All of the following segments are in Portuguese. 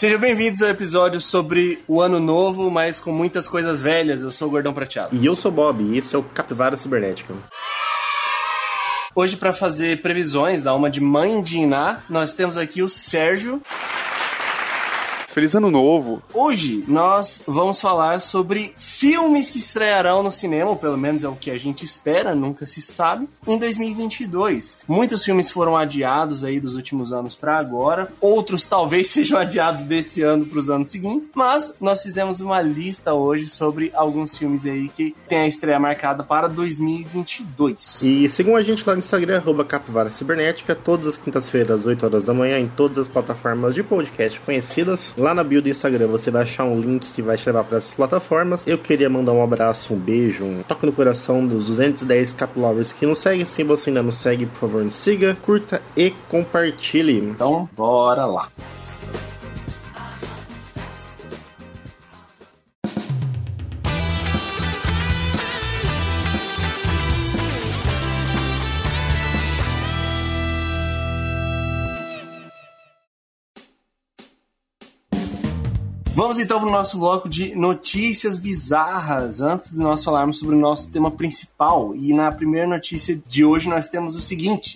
Sejam bem-vindos ao episódio sobre o ano novo, mas com muitas coisas velhas. Eu sou o Gordão Prateado. E eu sou Bob, e esse é o Capivara Cibernética. Hoje, para fazer previsões da uma de mãe de Iná, nós temos aqui o Sérgio. Feliz Ano Novo! Hoje nós vamos falar sobre filmes que estrearão no cinema, ou pelo menos é o que a gente espera, nunca se sabe, em 2022. Muitos filmes foram adiados aí dos últimos anos para agora, outros talvez sejam adiados desse ano para os anos seguintes, mas nós fizemos uma lista hoje sobre alguns filmes aí que tem a estreia marcada para 2022. E sigam a gente lá no Instagram, arroba Capivara Cibernética, todas as quintas-feiras, às 8 horas da manhã, em todas as plataformas de podcast conhecidas. Lá na bio do Instagram você vai achar um link que vai te levar para essas plataformas. Eu queria mandar um abraço, um beijo, um toque no coração dos 210 Caplovers que nos seguem. Se você ainda não segue, por favor, nos siga, curta e compartilhe. Então, bora lá. Vamos então para o nosso bloco de notícias bizarras, antes de nós falarmos sobre o nosso tema principal. E na primeira notícia de hoje nós temos o seguinte.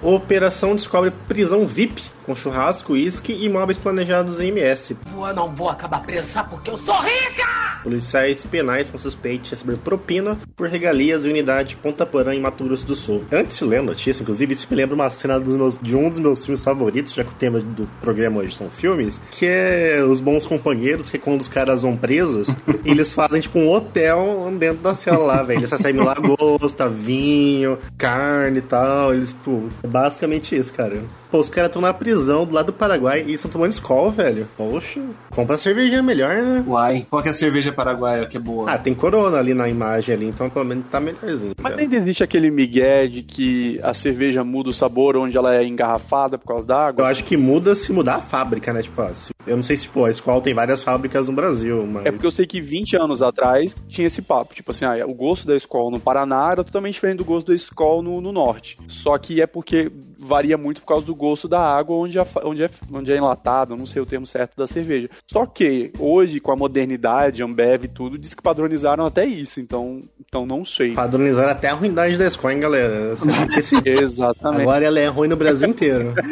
Operação descobre prisão VIP com churrasco, uísque e móveis planejados em MS. Eu não vou acabar presa porque eu sou rica! Policiais penais com suspeito de receber propina por regalias e unidade Ponta Porã em Mato Grosso do Sul. Antes de ler a notícia, inclusive, isso me lembra uma cena meus, de um dos meus filmes favoritos, já que o tema do programa hoje são filmes, que é Os Bons Companheiros, que é quando os caras vão presos, eles fazem tipo um hotel dentro da cela lá, velho. Eles recebem lagosta, vinho, carne e tal. Eles, pô, é basicamente isso, cara. Pô, os caras estão na prisão do lado do Paraguai e estão tomando escola, velho. Poxa, compra cervejinha melhor, né? Uai, qual que é a cerveja paraguaia que é boa? Ah, tem corona ali na imagem ali, então pelo menos tá melhorzinho. Mas ainda existe aquele migué de que a cerveja muda o sabor onde ela é engarrafada por causa da água? Eu acho que muda se mudar a fábrica, né? Tipo, eu não sei se, pô, a escola tem várias fábricas no Brasil, mas... É porque eu sei que 20 anos atrás tinha esse papo. Tipo assim, ah, o gosto da escola no Paraná era totalmente diferente do gosto da escola no, no norte. Só que é porque varia muito por causa do gosto da água onde, a, onde, é, onde é enlatado, não sei o termo certo da cerveja. Só que hoje, com a modernidade, Ambev e tudo, diz que padronizaram até isso, então, então não sei. Padronizaram até a ruindade da escola, hein, galera? Exatamente. Agora ela é ruim no Brasil inteiro.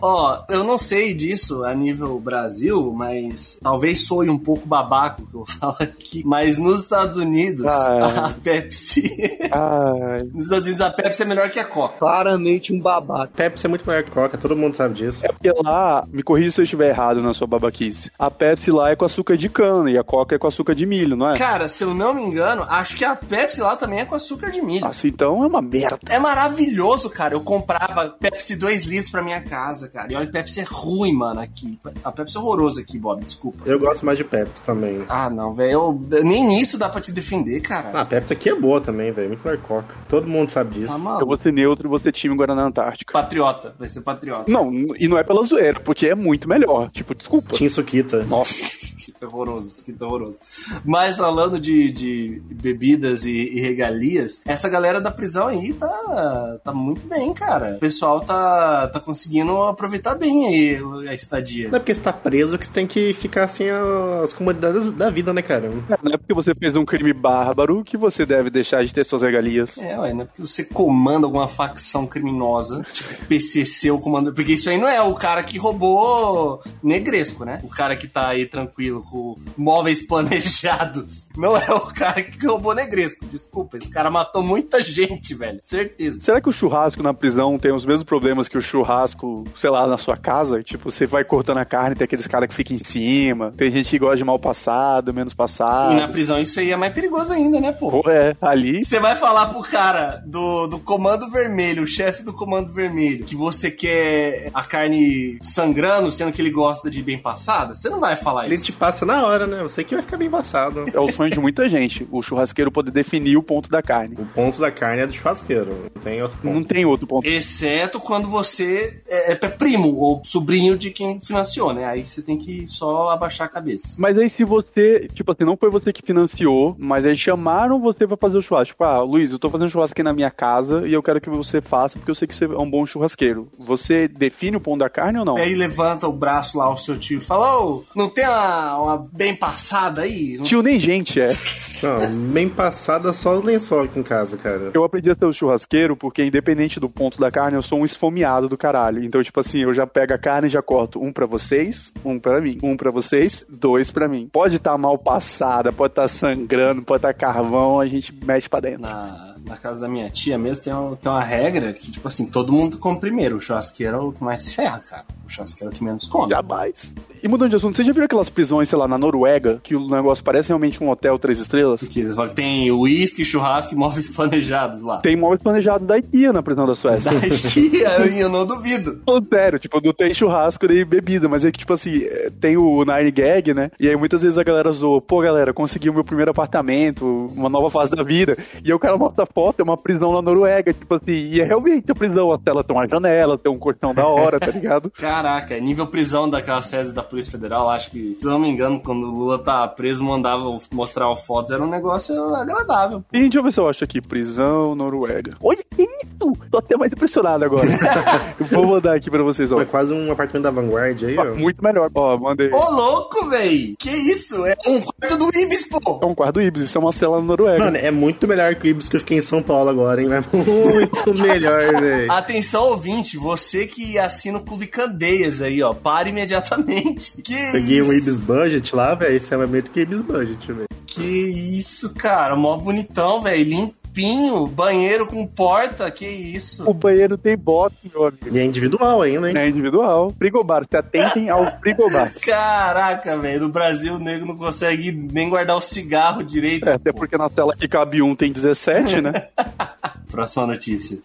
Ó, oh, eu não sei disso a nível Brasil, mas talvez soe um pouco babaco que eu falo aqui. Mas nos Estados Unidos, a Pepsi. nos Estados Unidos, a Pepsi é melhor que a Coca. Claramente um babaca. Pepsi é muito melhor que a Coca, todo mundo sabe disso. É porque lá, me corrija se eu estiver errado na sua babaquice. A Pepsi lá é com açúcar de cana e a Coca é com açúcar de milho, não é? Cara, se eu não me engano, acho que a Pepsi lá também é com açúcar de milho. Assim, então é uma merda. É maravilhoso, cara. Eu comprava Pepsi 2 litros pra minha casa, cara. E olha, Pepsi é ruim, mano, aqui. A Pepsi é horrorosa aqui, Bob, desculpa. Eu gosto mais de Pepsi também. Ah, não, velho. Nem nisso dá pra te defender, cara. Ah, a Pepsi aqui é boa também, velho. Muito melhor Coca. Todo mundo sabe disso. Ah, eu vou ser neutro e você time Guaraná Antártica. Patriota, vai ser patriota. Não, e não é pela zoeira, porque é muito melhor. Tipo, desculpa. Tinha Suquita. Nossa. Suquita horroroso, Suquita horroroso. Mas falando de, de bebidas e, e, regalias, essa galera da prisão aí tá, tá muito bem, cara. O pessoal tá, tá conseguindo aproveitar bem aí a estadia. Não é porque você tá preso que você tem que ficar assim as comodidades da vida, né, cara? É, não é porque você fez um crime bárbaro que você deve deixar de ter suas regalias. É, ué, não é porque você comanda alguma facção criminosa, tipo PCC o comando, porque isso aí não é o cara que roubou negresco, né? O cara que tá aí tranquilo com móveis planejados. Não é o cara que roubou negresco, desculpa, esse cara matou muita gente, velho, certeza. Será que o churrasco na prisão tem os mesmos problemas que o churrasco, sei lá, na sua casa? Tipo, você vai cortando a carne, tem aqueles caras que ficam em cima, tem gente que gosta de mal passado, menos passado. E na prisão isso aí é mais perigoso ainda, né, pô? É, ali. Você vai falar pro cara do, do comando vermelho, o chefe do comando vermelho, que você quer a carne sangrando, sendo que ele gosta de bem passada, você não vai falar ele isso. Ele te passa na hora, né? Eu sei que vai ficar bem passado. É o sonho de muita gente, o churrasqueiro poder definir o ponto da carne. O ponto da carne é do churrasqueiro. Não tem outro ponto. Não tem outro ponto. Exceto quando você é, é primo ou sobrinho de quem financiou, né? Aí você tem que só abaixar a cabeça. Mas aí se você, tipo assim, não foi você que financiou, mas aí chamaram você pra fazer o churrasco. Tipo, ah, Luiz, eu tô fazendo churrasco aqui na minha casa e eu quero que você faça porque eu sei que você é um bom churrasqueiro. Você define o ponto da carne ou não? Aí levanta o braço lá, o seu tio, e fala: Ô, não tem uma, uma bem passada aí? Não Tio nem gente é. Não, bem passada só os lençol aqui em casa, cara. Eu aprendi a ser um churrasqueiro porque, independente do ponto da carne, eu sou um esfomeado do caralho. Então, tipo assim, eu já pego a carne e já corto um pra vocês, um pra mim. Um pra vocês, dois pra mim. Pode estar mal passada, pode estar sangrando, pode estar carvão, a gente mete pra dentro. Na, na casa da minha tia mesmo tem, uma- tem uma regra que, tipo assim, todo mundo come primeiro. O churrasqueiro é o que mais ferra, cara. O churrasqueiro é que menos come. Jamais. E mudando de assunto, você já viu aquelas prisões, sei lá, na Noruega, que o negócio parece realmente um hotel três estrelas? Que tem uísque, churrasco e móveis planejados lá. Tem móveis planejados da IKEA na prisão da Suécia. Da tia, eu não duvido. Sério, tipo, não tem churrasco nem bebida, mas é que, tipo assim, é, tem o Nine Gag, né? E aí muitas vezes a galera zoa, pô, galera, consegui o meu primeiro apartamento, uma nova fase da vida. E aí o cara mostra a foto, é uma prisão na Noruega, tipo assim, e é realmente a prisão, a tela tem uma janela, tem um colchão da hora, tá ligado? Caraca, é nível prisão daquela sede da Polícia Federal, acho que, se eu não me engano, quando o Lula tá preso, mandava mostrar fotos, era um negócio agradável. E deixa eu ver se eu acho aqui, prisão Noruega. Olha que isso! Tô até mais impressionado agora. Vou mandar aqui pra vocês, ó. É quase um apartamento da Vanguard aí, ó. Muito melhor, ó, mandei. Ô, louco, véi! Que isso? É um quarto do Ibis, pô! É um quarto Ibis, isso é uma cela na Noruega. Mano, é muito melhor que o Ibis que eu fiquei em São Paulo agora, hein? É muito melhor, velho. Atenção, ouvinte, você que assina o Clube Candeias aí, ó, para imediatamente. Que Peguei isso? um Ibis Budget lá, velho. Isso é mais bonito que Ibis Budget, velho. Que isso, cara, mó bonitão, velho, limpinho, banheiro com porta, que isso. O banheiro tem bote, meu amigo. E é individual ainda, hein? É individual. Frigobar, se atentem ao frigobar. Caraca, velho, no Brasil o nego não consegue nem guardar o cigarro direito. É, até porque na tela que cabe um tem 17, né? Próxima notícia.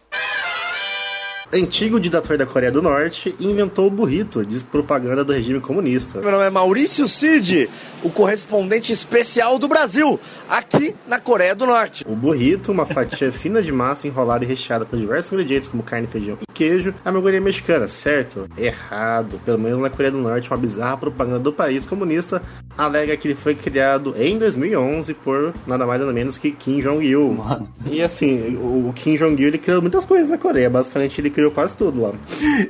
Antigo ditador da Coreia do Norte inventou o burrito, diz propaganda do regime comunista. Meu nome é Maurício Cid, o correspondente especial do Brasil, aqui na Coreia do Norte. O burrito, uma fatia fina de massa enrolada e recheada com diversos ingredientes como carne, feijão e queijo, é uma alegoria mexicana, certo? Errado. Pelo menos na Coreia do Norte, uma bizarra propaganda do país comunista alega que ele foi criado em 2011 por nada mais nada menos que Kim Jong-il. E assim, o o Kim Jong-il ele criou muitas coisas na Coreia, basicamente ele criou quase tudo lá.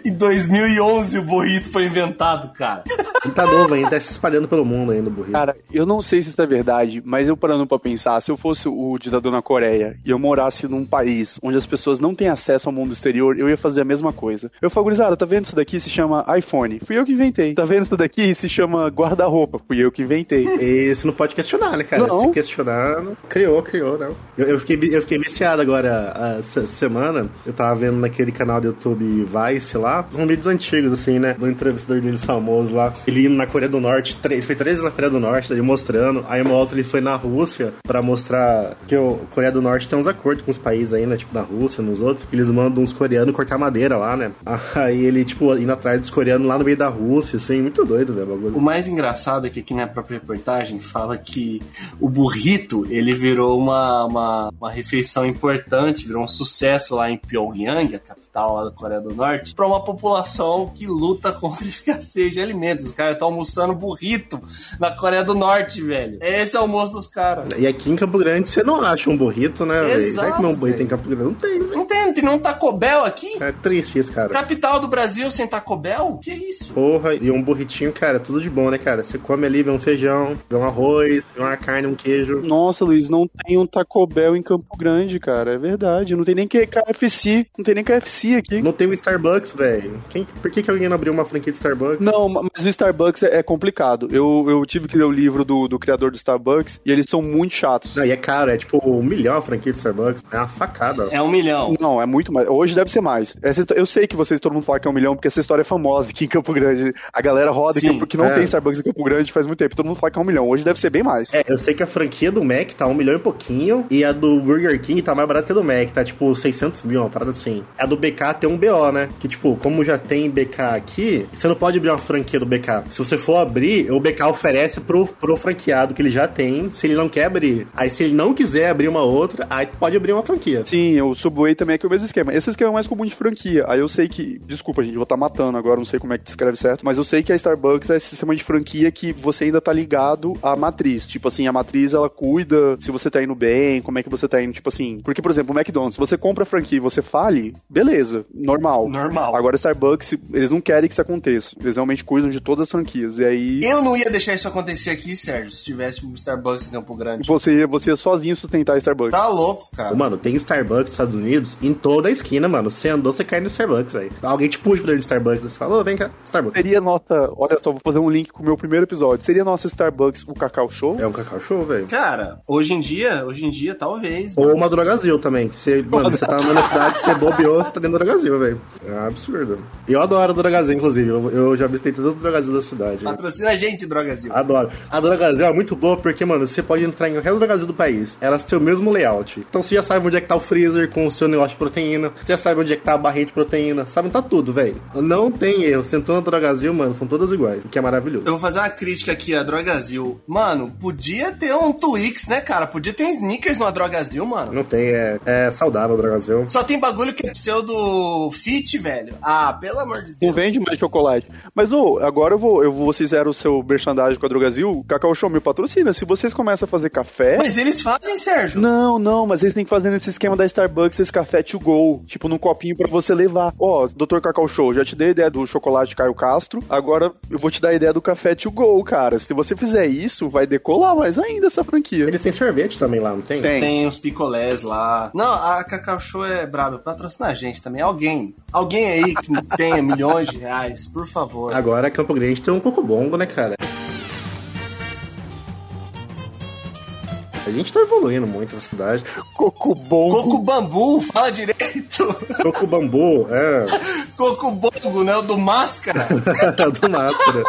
Em 2011 o burrito foi inventado, cara. Ele tá novo ainda, tá se espalhando pelo mundo ainda o burrito. Cara, eu não sei se isso é verdade, mas eu parando pra pensar, se eu fosse o ditador na Coreia e eu morasse num país onde as pessoas não têm acesso ao mundo exterior, eu ia fazer a mesma coisa. Eu falo, gurizada, tá vendo isso daqui? Se chama iPhone. Fui eu que inventei. Tá vendo isso daqui? Se chama guarda-roupa. Fui eu que inventei. E você não pode questionar, né, cara? Não. Se questionar, não- criou, criou, não. Eu, eu fiquei, eu fiquei viciado agora essa semana. Eu tava vendo naquele canal do YouTube Vice lá. São vídeos antigos, assim, né? Do entrevistador deles famoso lá. Ele indo na Coreia do Norte. Ele foi três vezes na Coreia do Norte, ele mostrando. Aí uma outra ele foi na Rússia pra mostrar que o Coreia do Norte tem uns acordos com os países aí, né? Tipo, na Rússia, nos outros. Que eles mandam uns coreanos cortar madeira lá, né? Aí ele, tipo, indo atrás dos coreanos lá no meio da Rússia, assim. Muito doido, né? o bagulho. O mais engraçado é que aqui na própria reportagem fala que o burrito ele virou uma, uma, uma refeição importante, virou um sucesso lá em Pyongyang, a capital lá da Coreia do Norte, para uma população que luta contra a escassez de alimentos. Os caras estão almoçando burrito na Coreia do Norte, velho. Esse é o almoço dos caras. E aqui em Campo Grande você não acha um burrito, né? Exato, Será que não um burrito em Campo Grande? Não tem, velho. Não tem, não tem nenhum Taco Bell aqui? É triste isso, cara. Capital do Brasil sem Taco Bell? Que isso? Porra, e um burritinho, cara, tudo de bom, né, cara? Você come ali, vê um feijão, vê um arroz, vê uma carne, um queijo. Nossa, Luiz, não tem um Taco Bell em Campo Grande, cara. É verdade. Não tem nem que- KFC. Não tem nem KFC aqui. Não tem o Starbucks, velho. Por que, que alguém não abriu uma franquia de Starbucks? Não, mas o Starbucks é é complicado. Eu, eu tive que ler o livro do, do criador do Starbucks e eles são muito chatos. Não, e é caro, é tipo um milhão a franquia de Starbucks. É uma facada. É um milhão. Não, é muito mais. Hoje deve ser mais. Essa eu sei que vocês, todo mundo fala que é um milhão, porque essa história é famosa aqui em Campo Grande. A galera roda Sim, que, que não é. tem Starbucks em Campo Grande faz muito tempo. Todo mundo fala que é um milhão. Hoje deve ser bem mais. É, eu sei que a franquia do Mac tá um milhão e pouquinho, e a do Burger King tá mais barata que a do Mac, tá tipo 600 mil, uma parada assim. A do BK tem um BO, né? Que tipo, como já tem BK aqui, você não pode abrir uma franquia do BK. Se você for abrir, o BK oferece pro, pro franqueado que ele já tem, se ele não quer abrir. Aí se ele não quiser abrir uma outra, aí pode abrir uma franquia. Sim, o Subway também é que é o mesmo esquema. Esse é o esquema mais comum de franquia. Aí eu sei que. Desculpa, gente, vou estar tá matando agora, não sei como é que descreve certo, mas eu sei que a Starbucks é esse sistema de franquia que você ainda tá ligado à matriz. Tipo assim, a matriz ela cuida se você tá indo bem, como é que você tá indo, tipo assim. Porque, por exemplo, o McDonald's, você compra a franquia e você fale, beleza, normal. Normal. Agora, Starbucks, eles não querem que isso aconteça. Eles realmente cuidam de todas as franquias. E aí. Eu não ia deixar isso acontecer aqui, Sérgio, se tivesse um Starbucks em Campo Grande. Você ia, você ia sozinho sustentar Starbucks. Tá louco, cara. Mano, tem Starbucks nos Estados Unidos em toda a esquina, mano. Você andou, você cai no Starbucks, velho. Alguém te puxa pra dentro do Starbucks e você fala, ô, vem cá, Starbucks. Seria nossa. Olha só, vou fazer um link com o meu primeiro episódio. Seria nossa Starbucks o Cacau Show? É um cacau show, velho. Cara, hoje em dia, hoje em dia, talvez. Ou uma Drogazil também. Que você, mano, você tá na cidade, você bobeou, você tá dentro Drogazil, velho. É absurdo. Eu adoro a Drogazil, inclusive. Eu, eu já visitei todas as Drogazil da cidade. Patrocina a gente, Drogazil. Adoro. A Drogazil é muito boa porque, mano, você pode entrar em qualquer Drogazil do país. Elas têm o mesmo layout. Então você já sabe onde é que tá o freezer com o seu negócio de proteína. Você já sabe onde é que tá a barrinha de proteína. Sabe, tá tudo, velho. Não tem erro. Sentou na Drogazil, mano, são todas iguais. O que é maravilhoso. Eu vou fazer uma crítica aqui à Drogazil. Mano, podia ter um Twix, né, cara? Podia ter um Snickers no Drogazil, mano. Não tem, é, é saudável o Drogazil. Só tem bagulho que é pseudo fit, velho. Ah, pelo amor de Não Deus. vende mais chocolate. Mas, no, agora eu vou, eu vou, vocês fizeram o seu merchandising com a Drogazil, Cacau Show me patrocina. Se vocês começam a fazer café. Mas eles fazem, Sérgio. Não, não, mas eles têm que fazer nesse esquema da Starbucks esse café to go, tipo num copinho pra você levar. Ó, Dr. Cacau Show, já te dei a ideia do chocolate Caio Castro, agora eu vou te dar a ideia do café to go, cara. Se você fizer isso, vai decolar mais ainda essa franquia. Eles têm sorvete também lá, não tem? Tem. Tem uns picolés lá. Não, a Cacau Show é braba. Patrocina a gente também. Alguém. Alguém aí que tenha milhões de reais, por favor. Agora Campo Grande tem um cocobongo, né, cara? A gente tá evoluindo muito na cidade. Coco bom. Coco Bambu, fala direito. Coco bambu, é. Coco Bongo, né? O do Máscara. do máscara.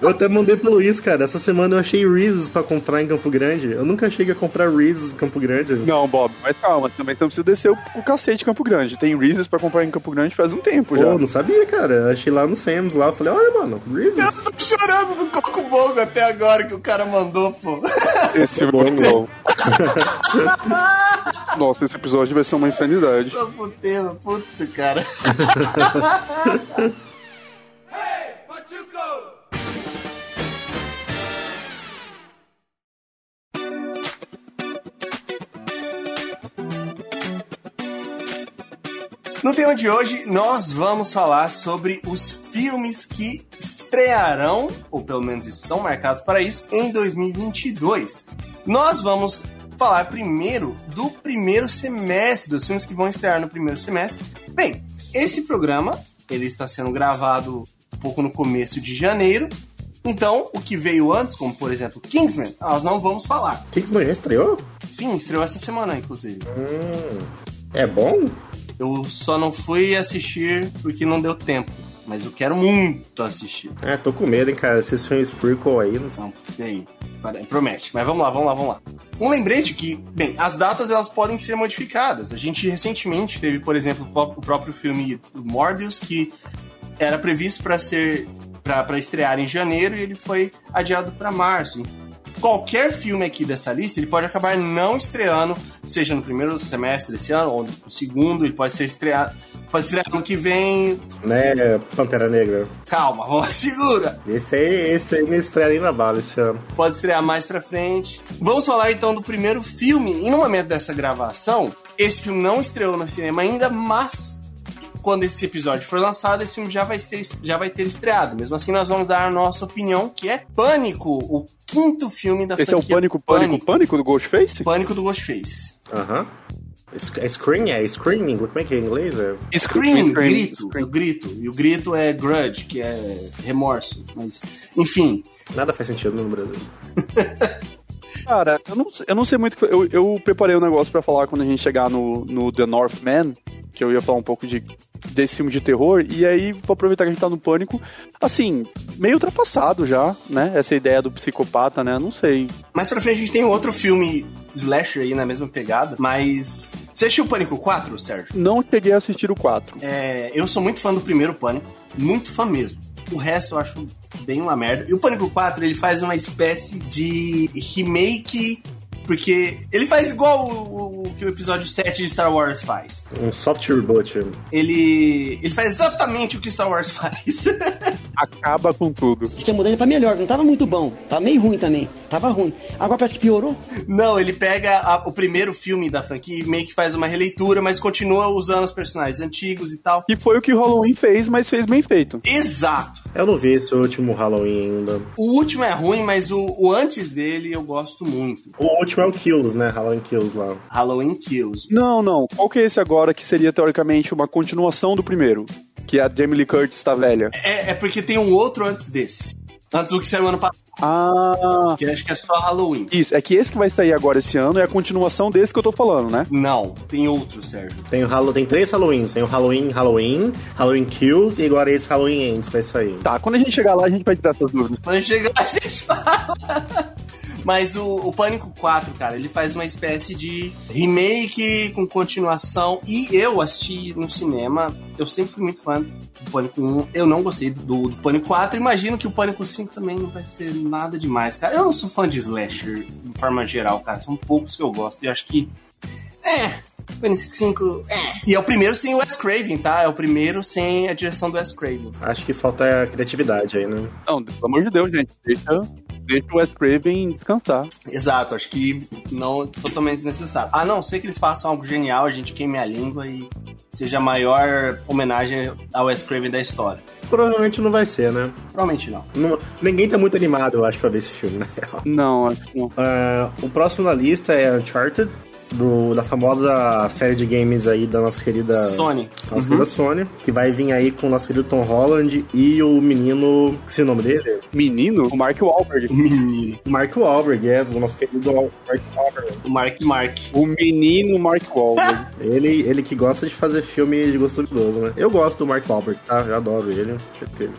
Eu até mandei pro Luiz, cara. Essa semana eu achei Reese's pra comprar em Campo Grande. Eu nunca achei que ia comprar Reese's em Campo Grande. Não, Bob, mas calma, também não precisa descer o, o cacete de Campo Grande. Tem Reese's pra comprar em Campo Grande faz um tempo já. Pô, não sabia, cara. Eu achei lá no Sam's lá. Eu falei, olha, mano, Reese's. Eu tô chorando do Coco Bongo até agora que o cara mandou, pô. Esse bom. Nossa, esse episódio vai ser uma insanidade. Puteiro, puto, cara. No tema de hoje, nós vamos falar sobre os filmes que estrearão, ou pelo menos estão marcados para isso, em 2022. Nós vamos falar primeiro do primeiro semestre, dos filmes que vão estrear no primeiro semestre. Bem, esse programa ele está sendo gravado um pouco no começo de janeiro. Então, o que veio antes, como por exemplo Kingsman, nós não vamos falar. Kingsman já estreou? Sim, estreou essa semana, inclusive. Hum, é bom? Eu só não fui assistir porque não deu tempo. Mas eu quero muito assistir. É, tô com medo, hein, cara. Esses filmes prequel aí, não sei. Não, e aí? Promete. Mas vamos lá, vamos lá, vamos lá. Um lembrete que, bem, as datas elas podem ser modificadas. A gente recentemente teve, por exemplo, o próprio filme Morbius, que era previsto para ser para estrear em janeiro e ele foi adiado para março. Qualquer filme aqui dessa lista, ele pode acabar não estreando, seja no primeiro semestre desse ano ou no segundo, ele pode ser estreado, pode estrear ano que vem. Né, Pantera Negra? Calma, vamos segura. Esse aí, esse aí me estreia nem na bala esse ano. pode estrear mais pra frente. Vamos falar então do primeiro filme. E no momento dessa gravação, esse filme não estreou no cinema ainda, mas quando esse episódio for lançado, esse filme já vai ter, já vai ter estreado. Mesmo assim, nós vamos dar a nossa opinião, que é Pânico, o quinto filme da Esse é o franquia Pânico, Pânico, Pânico do Ghostface? Pânico do Ghostface. Aham. É scream? É screaming? Como é que é em inglês? É? Scream, Scream, grito, scream. o grito. E o grito é grudge, que é remorso. Mas, enfim, Nada faz sentido no Brasil. Cara, eu não, eu não sei muito. Eu, eu preparei um negócio pra falar quando a gente chegar no, no The Northman, que eu ia falar um pouco de, desse filme de terror, e aí vou aproveitar que a gente tá no pânico. Assim, meio ultrapassado já, né? Essa ideia do psicopata, né? Não sei. mais pra frente a gente tem outro filme slasher aí na mesma pegada, mas... Você assistiu Pânico 4, Sérgio? Não cheguei a assistir o 4. É, eu sou muito fã do primeiro Pânico, muito fã mesmo. O resto eu acho bem uma merda. E o Pânico 4, ele faz uma espécie de remake porque ele faz igual o, o, que o episódio 7 de Star Wars faz. Um soft reboot. Ele, ele faz exatamente o que Star Wars faz. Acaba com tudo. Acho que a mudança pra melhor, não tava muito bom. Tava meio ruim também. Tava ruim. Agora parece que piorou. Não, ele pega a, o primeiro filme da franquia e meio que faz uma releitura, mas continua usando os personagens antigos e tal. Que foi o que o Halloween fez, mas fez bem feito. Exato. Eu não vi esse último Halloween ainda. O último é ruim, mas o, o antes dele eu gosto muito. O último é o Kills, né? Halloween Kills lá. Halloween Kills. Não, não. Qual que é esse agora que seria teoricamente uma continuação do primeiro? Que a Jamie Lee Curtis tá velha. É, é porque tem um outro antes desse. Antes do que saiu ano passado. Ah. Que acho que é só Halloween. Isso, é que esse que vai sair agora esse ano é a continuação desse que eu tô falando, né? Não, tem outro, Sérgio. Tem, o Halo, tem três Halloweens. Tem o Halloween, Halloween, Halloween Kills e agora esse Halloween Ends vai sair. Tá, quando a gente chegar lá, a gente vai tirar essas dúvidas. Quando chegar, a gente fala. Mas o, o, Pânico 4, cara, ele faz uma espécie de remake com continuação. E eu assisti no cinema, eu sempre fui muito fã do Pânico 1. Eu não gostei do, do Pânico 4. Imagino que o Pânico 5 também não vai ser nada demais, cara. Eu não sou fã de slasher, de forma geral, cara. São poucos que eu gosto. E acho que. É, Pânico 5. É. E é o primeiro sem o Wes Craven, tá? É o primeiro sem a direção do Wes Craven. Acho que falta a criatividade aí, né? Não, pelo amor de Deus, gente. Deixa, deixa o Wes Craven descansar. Exato, acho que não totalmente necessário. A não ser que eles façam algo genial, a gente queime a língua e seja a maior homenagem ao Wes Craven da história. Provavelmente não vai ser, né? Provavelmente não. não ninguém tá muito animado, eu acho, pra ver esse filme, né? Não, acho que não. Uh, o próximo na lista é Uncharted do, da famosa série de games aí da nossa querida Sony. Nossa uhum. querida Sony, que vai vir aí com o nosso querido Tom Holland e o menino. Que é o nome dele? Menino? O Mark Wahlberg. Menino. O Mark Wahlberg, é, o nosso querido Mark Wahlberg. O Mark Mark. O menino Mark Wahlberg. ele, ele que gosta de fazer filme de gosto duvidoso, né? Eu gosto do Mark Wahlberg, tá? Eu adoro ele.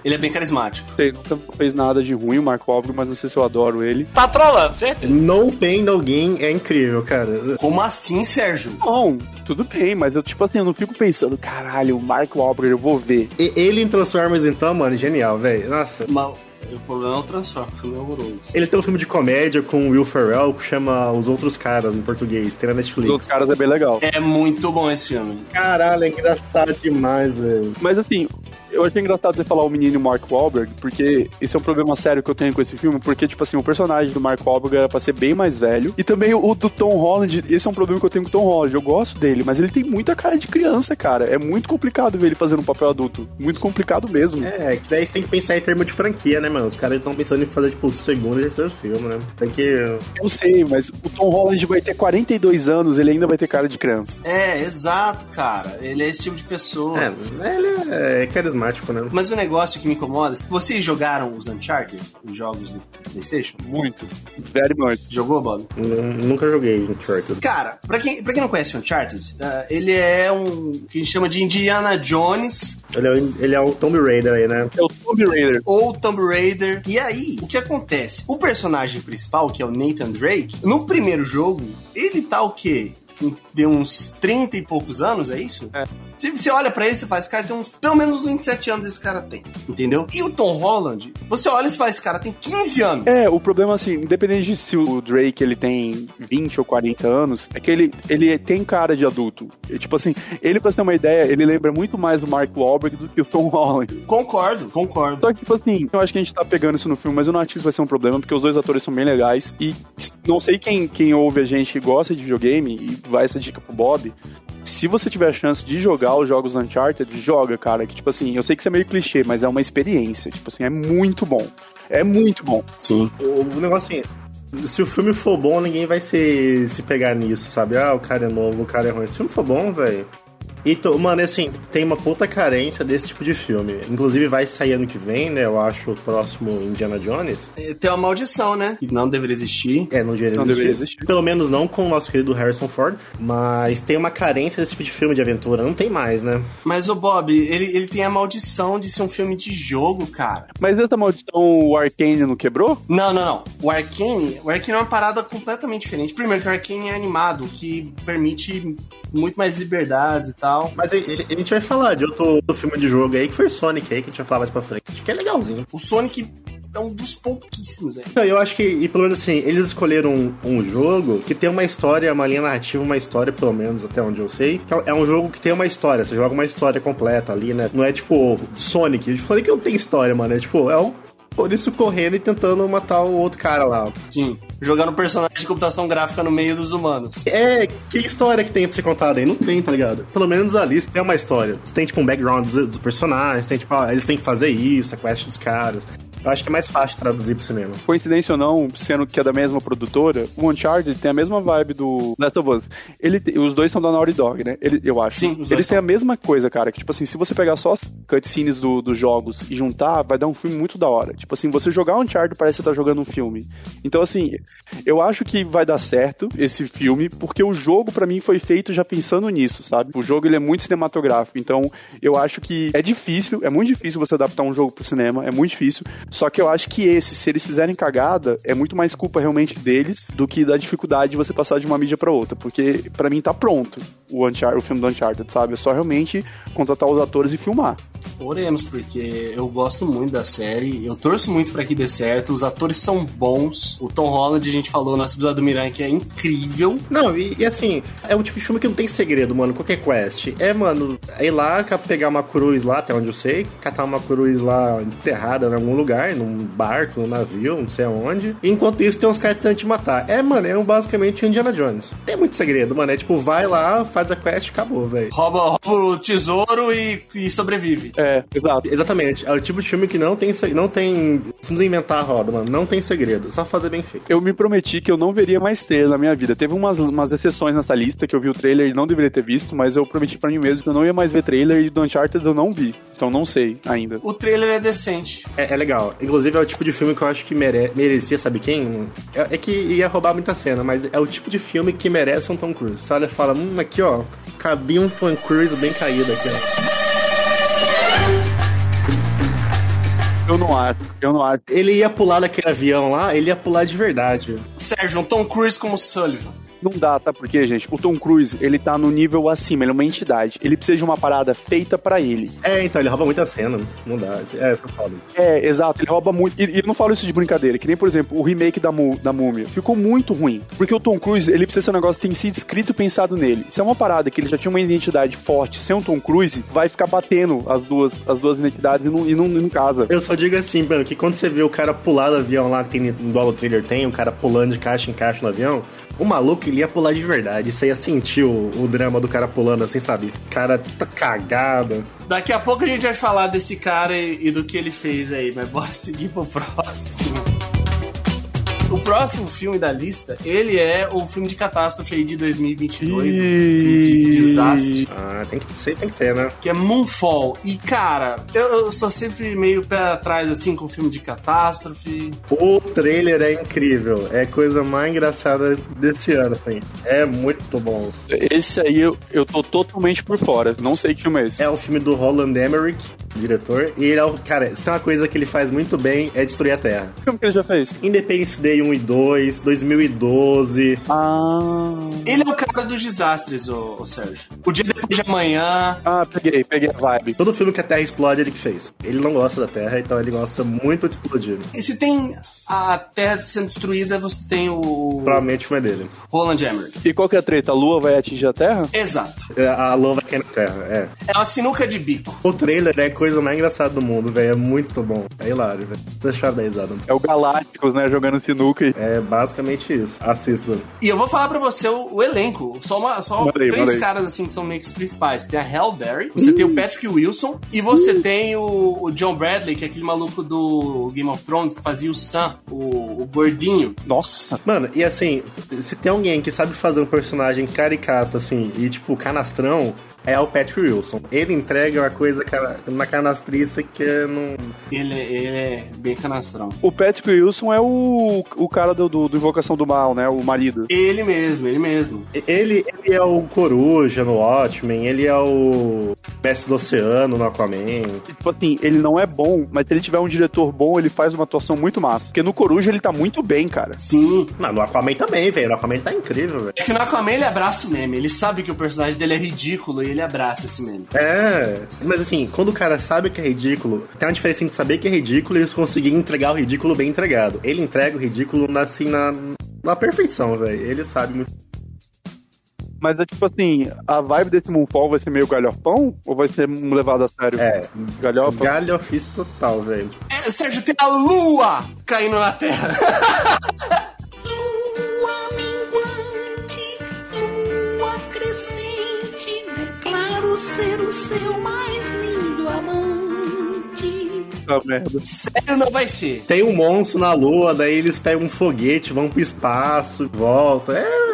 Ele é bem carismático. Sei, nunca fez nada de ruim o Mark Wahlberg, mas não sei se eu adoro ele. Tá trolando, certo? No Pain No Gain é incrível, cara. Como assim, Sérgio? Não, tudo bem, mas eu, tipo assim, eu não fico pensando, caralho, o Mark Wahlberg, eu vou ver. E, ele em Transformers, então, mano, genial, velho. Nossa. Mas o problema é o Transformers, o filme é horroroso. Ele tem um filme de comédia com o Will Ferrell que chama Os Outros Caras em português, tem na Netflix. Os Outros Caras é bem legal. É muito bom esse filme. Caralho, é engraçado demais, velho. Mas assim, eu achei engraçado você falar o menino Mark Wahlberg, porque esse é um problema sério que eu tenho com esse filme, porque, tipo assim, o personagem do Mark Wahlberg era pra ser bem mais velho. E também o do Tom Holland, esse é um problema que eu tenho com o Tom Holland. Eu gosto dele, mas ele tem muita cara de criança, cara. É muito complicado ver ele fazendo um papel adulto. Muito complicado mesmo. É, que daí você tem que pensar em termos de franquia, né, mano? Os caras estão pensando em fazer, tipo, o segundo e terceiro filme, né? Tem que. Eu sei, mas o Tom Holland vai ter 42 anos, ele ainda vai ter cara de criança. É, exato, cara. Ele é esse tipo de pessoa. É, ele é carismático, né? Mas o negócio que me incomoda, vocês jogaram os Uncharted, os jogos do PlayStation? Muito. Very much. Jogou, Bob? Nunca joguei Uncharted. Cara, pra quem, pra quem não conhece o Uncharted, uh, ele é um que a gente chama de Indiana Jones. Ele é, ele é o Tomb Raider aí, né? É o Tomb Raider. Ou Tomb Raider. E aí, o que acontece? O personagem principal, que é o Nathan Drake, no primeiro jogo, ele tá o quê? De uns 30 e poucos anos, é isso? É. Se você olha para ele, você faz, cara, tem uns, pelo menos uns 27 anos esse cara tem, entendeu? E o Tom Holland, você olha e faz, esse cara tem 15 anos. É, o problema assim, independente de se o Drake ele tem 20 ou 40 anos, é que ele, ele tem cara de adulto. E, tipo assim, ele pra você ter uma ideia, ele lembra muito mais do Mark Wahlberg do que o Tom Holland. Concordo, concordo. Só que, tipo assim, eu acho que a gente tá pegando isso no filme, mas eu não acho que isso vai ser um problema, porque os dois atores são bem legais e não sei quem, quem ouve a gente e gosta de videogame e vai essa dica pro Bob, se você tiver a chance de jogar os jogos Uncharted, joga, cara. Que, tipo assim, eu sei que isso é meio clichê, mas é uma experiência. Tipo assim, é muito bom. É muito bom. Sim. O, o negócio assim, se o filme for bom, ninguém vai se, se pegar nisso, sabe? Ah, o cara é novo, o cara é ruim. Se o filme for bom, velho, e, mano, assim, tem uma puta carência desse tipo de filme. Inclusive vai sair ano que vem, né? Eu acho o próximo Indiana Jones. É, tem uma maldição, né? Que não deveria existir. É, não deveria, não existir. deveria existir. Pelo menos não com o nosso querido Harrison Ford. Mas tem uma carência desse tipo de filme de aventura. Não tem mais, né? Mas o Bob, ele, ele tem a maldição de ser um filme de jogo, cara. Mas essa maldição o Arkane não quebrou? Não, não, não. O Arcane, o Arcane é uma parada completamente diferente. Primeiro que o Arcane é animado, que permite muito mais liberdades e tal. Mas a, a gente vai falar de outro, filme de jogo aí, que foi Sonic aí, que a gente vai falar mais pra frente. Que é legalzinho. O Sonic é um dos pouquíssimos aí. Então, eu acho que, e pelo menos assim, eles escolheram um, um jogo que tem uma história, uma linha narrativa, uma história, pelo menos até onde eu sei. É- é um jogo que tem uma história, você joga uma história completa ali, né? Não é tipo Sonic. Sonic não tem história, mano. É tipo, é um por isso correndo e tentando matar o outro cara lá. Sim. Jogando um personagem de computação gráfica no meio dos humanos. É, que história que tem pra ser contada aí? Não tem, tá ligado? Pelo menos ali tem uma história. Você tem, tipo, um background dos, dos personagens, tem, tipo, ah, eles têm que fazer isso, a quest dos caras. Eu acho que é mais fácil traduzir pro cinema. Coincidência ou não, sendo que é da mesma produtora, o Uncharted tem a mesma vibe do Last of Us. Ele, os dois são da Naughty Dog, né? Ele, eu acho. Sim, Eles têm a mesma coisa, cara. Que, tipo assim, se você pegar só as cutscenes do- dos jogos e juntar, vai dar um filme muito da hora. Tipo assim, você jogar Uncharted parece que você tá jogando um filme. Então, assim, eu acho que vai dar certo esse filme, porque o jogo, pra mim, foi feito já pensando nisso, sabe? O jogo, ele é muito cinematográfico. Então, eu acho que é difícil, é muito difícil você adaptar um jogo pro cinema, é muito difícil. Só que eu acho que esse, se eles fizerem cagada, é muito mais culpa realmente deles do que da dificuldade de você passar de uma mídia pra outra. Porque, pra mim, tá pronto o, Uncharted, o filme do Uncharted, sabe? É só realmente contratar os atores e filmar. Oremos, porque eu gosto muito da série, eu torço muito pra que dê certo, os atores são bons, o Tom Holland, a gente falou no episódio do Miranha, que é incrível. Não, e, e assim, é um tipo de filme que não tem segredo, mano. Qualquer quest. É, mano, é ir lá, pegar uma cruz lá, até onde eu sei, catar uma cruz lá enterrada em algum lugar, num barco, num navio, não sei aonde. E enquanto isso, tem uns caras tentando te matar. É, mano, é um, basicamente Indiana Jones. Tem muito segredo, mano. É tipo, vai lá, faz a quest, acabou, velho. Rouba, rouba o tesouro e, e sobrevive. É, exato. Exatamente. É o tipo de filme que não tem, não tem. Precisa inventar a roda, mano. Não tem segredo. Só fazer bem feito. Eu me prometi que eu não veria mais trailer na minha vida. Teve umas, umas exceções nessa lista que eu vi o trailer e não deveria ter visto, mas eu prometi pra mim mesmo que eu não ia mais ver trailer e do Uncharted eu não vi. Então não sei ainda. O trailer é decente. É, é legal. Inclusive, é o tipo de filme que eu acho que mere- merecia, sabe quem? É, é que ia roubar muita cena, mas é o tipo de filme que merece um Tom Cruise. Você olha e fala, hum, aqui ó, cabia um Tom Cruise bem caído aqui, ó. Eu não acho, eu não acho. Ele ia pular daquele avião lá, ele ia pular de verdade. Sérgio, um Tom Cruise como Sullivan. Não dá, tá? Porque, gente, o Tom Cruise, ele tá no nível acima, ele é uma entidade. Ele precisa de uma parada feita pra ele. É, então, ele rouba muita cena. Não dá. É, isso que eu falo. É, exato, ele rouba muito. E, e eu não falo isso de brincadeira, que nem, por exemplo, o remake da, Mu- da Múmia. Ficou muito ruim. Porque o Tom Cruise, ele precisa ser um negócio que tem sido escrito e pensado nele. Se é uma parada que ele já tinha uma identidade forte sem o Tom Cruise, vai ficar batendo as duas, as duas identidades e não, e não, e não casa. Eu só digo assim, mano, que quando você vê o cara pular do avião lá, que tem no Dual Trailer tem, o cara pulando de caixa em caixa no avião, o maluco ele ia pular de verdade. Você ia sentir o, o drama do cara pulando assim, sabe? Cara tá cagado. Daqui a pouco a gente vai falar desse cara e, e do que ele fez aí, mas bora seguir pro próximo. O próximo filme da lista, ele é o filme de catástrofe aí de 2022, um filme de desastre, Ah, tem que ser, tem que ter, né? que é Moonfall. E, cara, eu, eu sou sempre meio pé atrás, assim, com filme de catástrofe. O trailer é incrível. É a coisa mais engraçada desse ano, assim. É muito bom. Esse aí eu, eu tô totalmente por fora. Não sei que filme é esse. É o filme do Roland Emmerich, diretor. E ele é o. Cara, se tem uma coisa que ele faz muito bem é destruir a Terra. Que filme que ele já fez? Independence Day 1 e 2, 2012. Ah. Ele é o cara dos desastres, ô, ô Sérgio. O dia depois de amanhã. Ah, peguei, peguei a vibe. Todo filme que a Terra explode, ele que fez. Ele não gosta da Terra, então ele gosta muito de explodir. E se tem a Terra sendo destruída, você tem o Provavelmente filme é dele. Roland Emmerich. E qual que é a treta? A Lua vai atingir a Terra? Exato. É, A Lua vai cair na Terra, é. É uma sinuca de bico. O trailer é a coisa mais engraçada do mundo, velho. É muito bom. É hilário, velho. Vocês acharam da risada? É o Galácticos, né? Jogando sinuca e. É basicamente isso. Assista. E eu vou falar pra você o, o elenco. Só, uma, só Mandei, três mandei. caras assim que são meio que os principais. Tem a Halle Berry, você tem o Patrick Wilson e você tem o, o John Bradley, que é aquele maluco do Game of Thrones que fazia o Sam, o, o gordinho. Nossa! Mano, e assim, se tem alguém que sabe fazer um personagem caricato, assim, e tipo, canastrão, é o Patrick Wilson. Ele entrega uma coisa na canastriça que não. Ele, ele é bem canastrão. O Patrick Wilson é o, o cara do, do, do Invocação do Mal, né? O marido. Ele mesmo, ele mesmo. Ele, ele é o Coruja no Watchmen, ele é o Mestre do Oceano no Aquaman. Tipo assim, ele não é bom, mas se ele tiver um diretor bom, ele faz uma atuação muito massa. Porque no Coruja ele tá muito bem, cara. Sim. Não, no Aquaman também, velho. No Aquaman tá incrível, velho. É que no Aquaman ele abraça o meme. Ele sabe que o personagem dele é ridículo e ele abraça esse meme. É, mas assim, quando o cara sabe que é ridículo, tem uma diferença entre saber que é ridículo e eles conseguirem entregar o ridículo bem entregado. Ele entrega o ridículo assim, na, na perfeição, velho. Ele sabe muito. Mas é tipo assim, a vibe desse Moonfall vai ser meio galhofão? Ou vai ser levado a sério? É, Galhofa? galhofice total, velho. É, Sérgio, tem a lua caindo na terra. Lua minguante, lua crescente, ser o seu mais lindo amante. Tá merda. Sério, não vai ser. Tem um monstro na lua, daí eles pegam um foguete, vão pro espaço, voltam. É.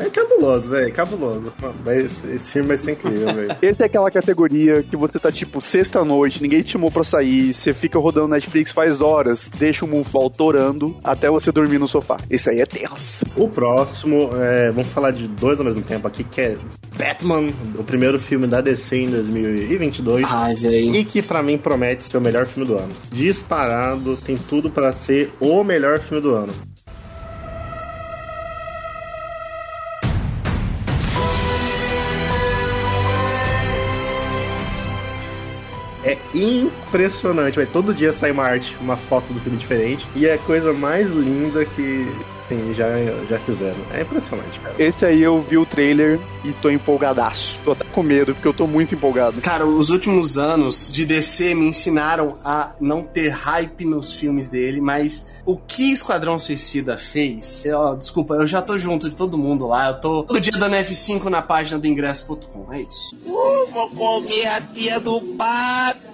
É cabuloso, velho. Cabuloso. Vai- esse, esse filme vai ser incrível, velho. Esse é aquela categoria que você tá tipo sexta-noite, ninguém te chamou pra sair, você fica rodando Netflix faz horas, deixa o Moonfall torando até você dormir no sofá. Esse aí é tenso. O próximo, é, vamos falar de dois ao mesmo tempo aqui, que é Batman, o primeiro filme da DC em 2022. Ai, velho. E que pra mim promete ser o melhor filme do ano. Disparado, tem tudo pra ser o melhor filme do ano. É impressionante, vai todo dia sai uma arte, uma foto do filme diferente. E é a coisa mais linda que sim, já, já fizeram. É impressionante, cara. Esse aí eu vi o trailer e tô empolgadaço. Tô até com medo, porque eu tô muito empolgado. Cara, os últimos anos de DC me ensinaram a não ter hype nos filmes dele, mas o que Esquadrão Suicida fez, eu, desculpa, eu já tô junto de todo mundo lá, eu tô todo dia dando F5 na página do ingresso.com, é isso. Vou comer a tia do Batman.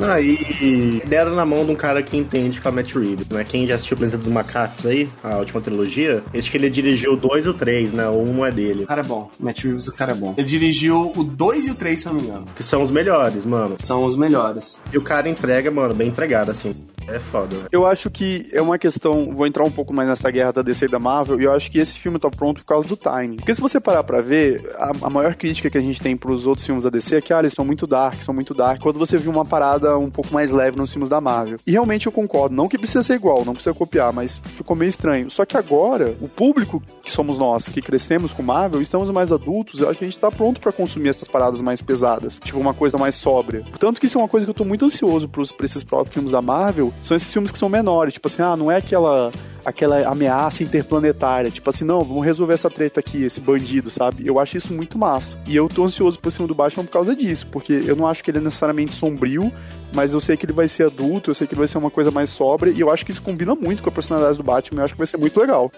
Aí deram na mão de um cara que entende com a Matt Reeves, né? Quem já assistiu o Planeta dos Macacos aí, a última trilogia, acho que ele dirigiu o 2 e o 3, né? O 1 é dele. O cara é bom, Matt Reeves, o cara é bom. Ele dirigiu o 2 e o 3, se eu não me engano. Que são os melhores, mano. São os melhores. E o cara entrega, mano, bem entregado, assim. É foda. Eu acho que é uma questão. Vou entrar um pouco mais nessa guerra da DC e da Marvel, e eu acho que esse filme tá pronto por causa do timing. Porque se você parar pra ver, a, a maior crítica que a gente tem pros outros filmes da DC é que, ah, eles são muito dark, são muito dark. Quando você viu uma parada um pouco mais leve nos filmes da Marvel. E realmente eu concordo. Não que precisa ser igual, não precisa copiar, mas ficou meio estranho. Só que agora, o público que somos nós, que crescemos com Marvel, estamos mais adultos, eu acho que a gente tá pronto pra consumir essas paradas mais pesadas. Tipo, uma coisa mais sóbria. Tanto que isso é uma coisa que eu tô muito ansioso pros, pra esses próprios filmes da Marvel. São esses filmes que são menores. Tipo assim, ah, não é aquela aquela ameaça interplanetária, tipo assim, não, vamos resolver essa treta aqui, esse bandido, sabe? Eu acho isso muito massa. E eu tô ansioso por cima do Batman por causa disso, porque eu não acho que ele é necessariamente sombrio, mas eu sei que ele vai ser adulto, eu sei que ele vai ser uma coisa mais sóbria, e eu acho que isso combina muito com a personalidade do Batman, eu acho que vai ser muito legal.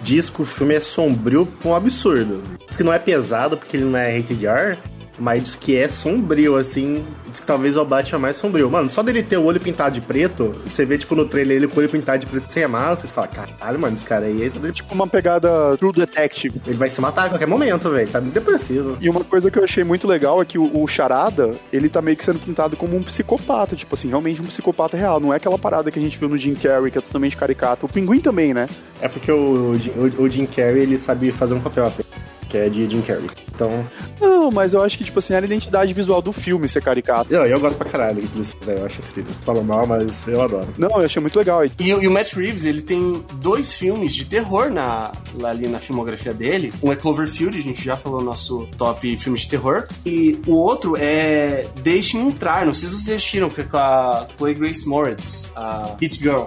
Diz que o filme é sombrio pra um absurdo. Diz que não é pesado porque ele não é rated R, mas diz que é sombrio, assim. Diz que talvez é o Batman mais sombrio. Mano, só dele ter o olho pintado de preto, você vê, tipo, no trailer ele com o olho pintado de preto sem a máscara, você fala, caralho, mano, esse cara aí, ele, Tipo uma pegada True Detective. ele vai se matar a qualquer momento, velho. Tá depressivo. E uma coisa que eu achei muito legal é que o, o Charada, ele tá meio que sendo pintado como um psicopata, tipo assim, realmente um psicopata real. Não é aquela parada que a gente viu no Jim Carrey, que é totalmente caricato. O Pinguim também, né? É porque o, o, o Jim Carrey, ele sabe fazer um papel apenas, que é de Jim Carrey. Então, Não, mas eu acho que, tipo assim, era a identidade visual do filme ser caricato. eu, eu gosto pra caralho disso, velho. Eu acho incrível. Fala mal, mas eu adoro. Não, eu achei muito legal. E E, o- e o Matt Reeves, ele tem dois filmes de terror na, lá ali na filmografia dele. Um é Cloverfield, a gente já falou no nosso top filme de terror. E o outro é Deixe-me Entrar, não sei se vocês assistiram, que é com a Chloe Grace Moritz, a Hit Girl.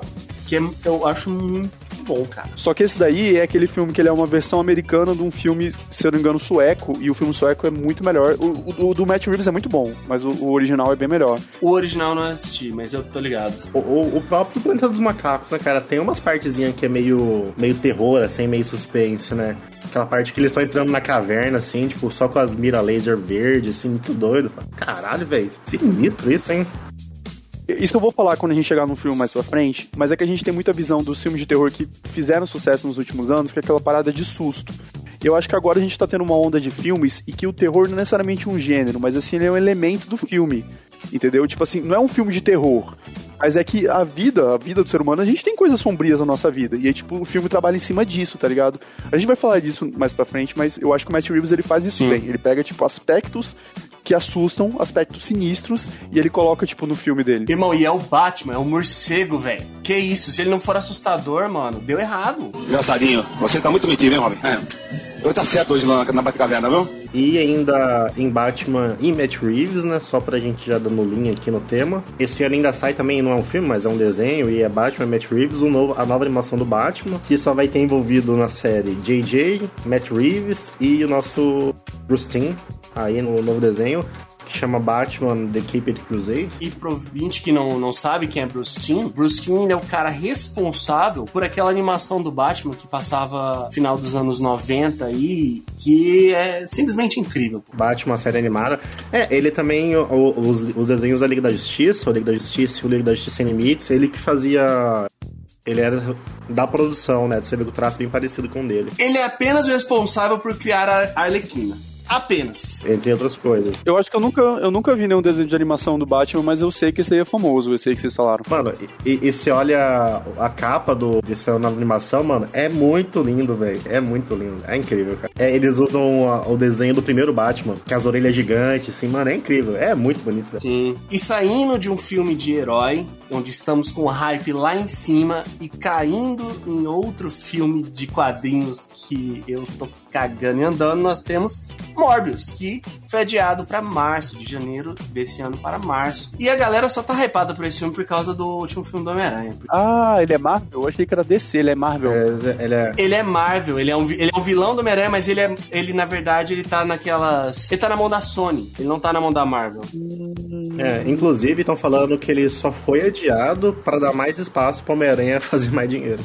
Que é- eu acho muito bom, cara. Só que esse daí é aquele filme que ele é uma versão americana de um filme, se eu não me engano, sueco, e o filme sueco é muito melhor. O, o- o do Matt Reeves é muito bom, mas o, o original é bem melhor. O original eu não assisti, mas eu tô ligado. O, o, o próprio Planeta dos Macacos, né, cara? Tem umas partezinhas que é meio, meio terror, assim, meio suspense, né? Aquela parte que eles estão entrando na caverna, assim, tipo, só com as mira laser verde, assim, muito doido. Caralho, velho. Sinistro isso, hein? Isso eu vou falar quando a gente chegar num filme mais pra frente, mas é que a gente tem muita visão dos filmes de terror que fizeram sucesso nos últimos anos, que é aquela parada de susto. Eu acho que agora a gente tá tendo uma onda de filmes e que o terror não é necessariamente um gênero, mas assim, ele é um elemento do filme. Entendeu? Tipo assim, não é um filme de terror. Mas é que a vida, a vida do ser humano, a gente tem coisas sombrias na nossa vida. E aí, tipo, o filme trabalha em cima disso, tá ligado? A gente vai falar disso mais pra frente, mas eu acho que o Matt Reeves ele faz isso Sim. bem. Ele pega, tipo, aspectos que assustam, aspectos sinistros, e ele coloca, tipo, no filme dele. Irmão, e é o Batman, é o morcego, velho. Que isso? Se ele não for assustador, mano, deu errado. Engraçadinho, você tá muito metido, hein, Robin? É. Eu tá certo hoje lá na Batcaverna, viu? E ainda em Batman e Matt Reeves, né? Só pra gente já dando linha aqui no tema. Esse ano ainda sai também, não é um filme, mas é um desenho, e é Batman e Matt Reeves, o novo, a nova animação do Batman, que só vai ter envolvido na série JJ, Matt Reeves e o nosso Bruce Timm, aí no novo desenho, que chama Batman The Caped Crusade. E pro ouvinte que não, não sabe quem é Bruce Timm, Bruce Timm é o cara responsável por aquela animação do Batman que passava final dos anos 90 aí, que é simplesmente incrível. Batman, série animada. É, ele também, o- os, os desenhos da Liga da Justiça, o Liga da Justiça e o Liga da Justiça Sem Limites, ele que fazia. Ele era da produção, né? Você vê que o traço é bem parecido com o dele. Ele é apenas o responsável por criar a Arlequina. Apenas. Entre outras coisas. Eu acho que eu nunca, eu nunca vi nenhum desenho de animação do Batman, mas eu sei que esse aí é famoso, eu sei que vocês falaram. Mano, e, e se olha a capa do, dessa nova animação, mano, é muito lindo, velho. É muito lindo. É incrível, cara. É, eles usam a- o desenho do primeiro Batman, que as orelhas gigantes, assim, mano, é incrível. É muito bonito, velho. Sim. E saindo de um filme de herói, onde estamos com o hype lá em cima, e caindo em outro filme de quadrinhos que eu tô cagando e andando, nós temos Morbius, que foi adiado pra março, de janeiro desse ano para março. E a galera só tá hypada por esse filme por causa do último filme do Homem-Aranha. Ah, ele é Marvel? Eu achei que era DC, ele é Marvel. É, ele é. Ele é Marvel, ele é um, ele é um vilão do Homem-Aranha, mas ele, é, ele, na verdade, ele tá naquelas. Ele tá na mão da Sony, ele não tá na mão da Marvel. É, inclusive, estão falando que ele só foi adiado para dar mais espaço pro Homem-Aranha fazer mais dinheiro.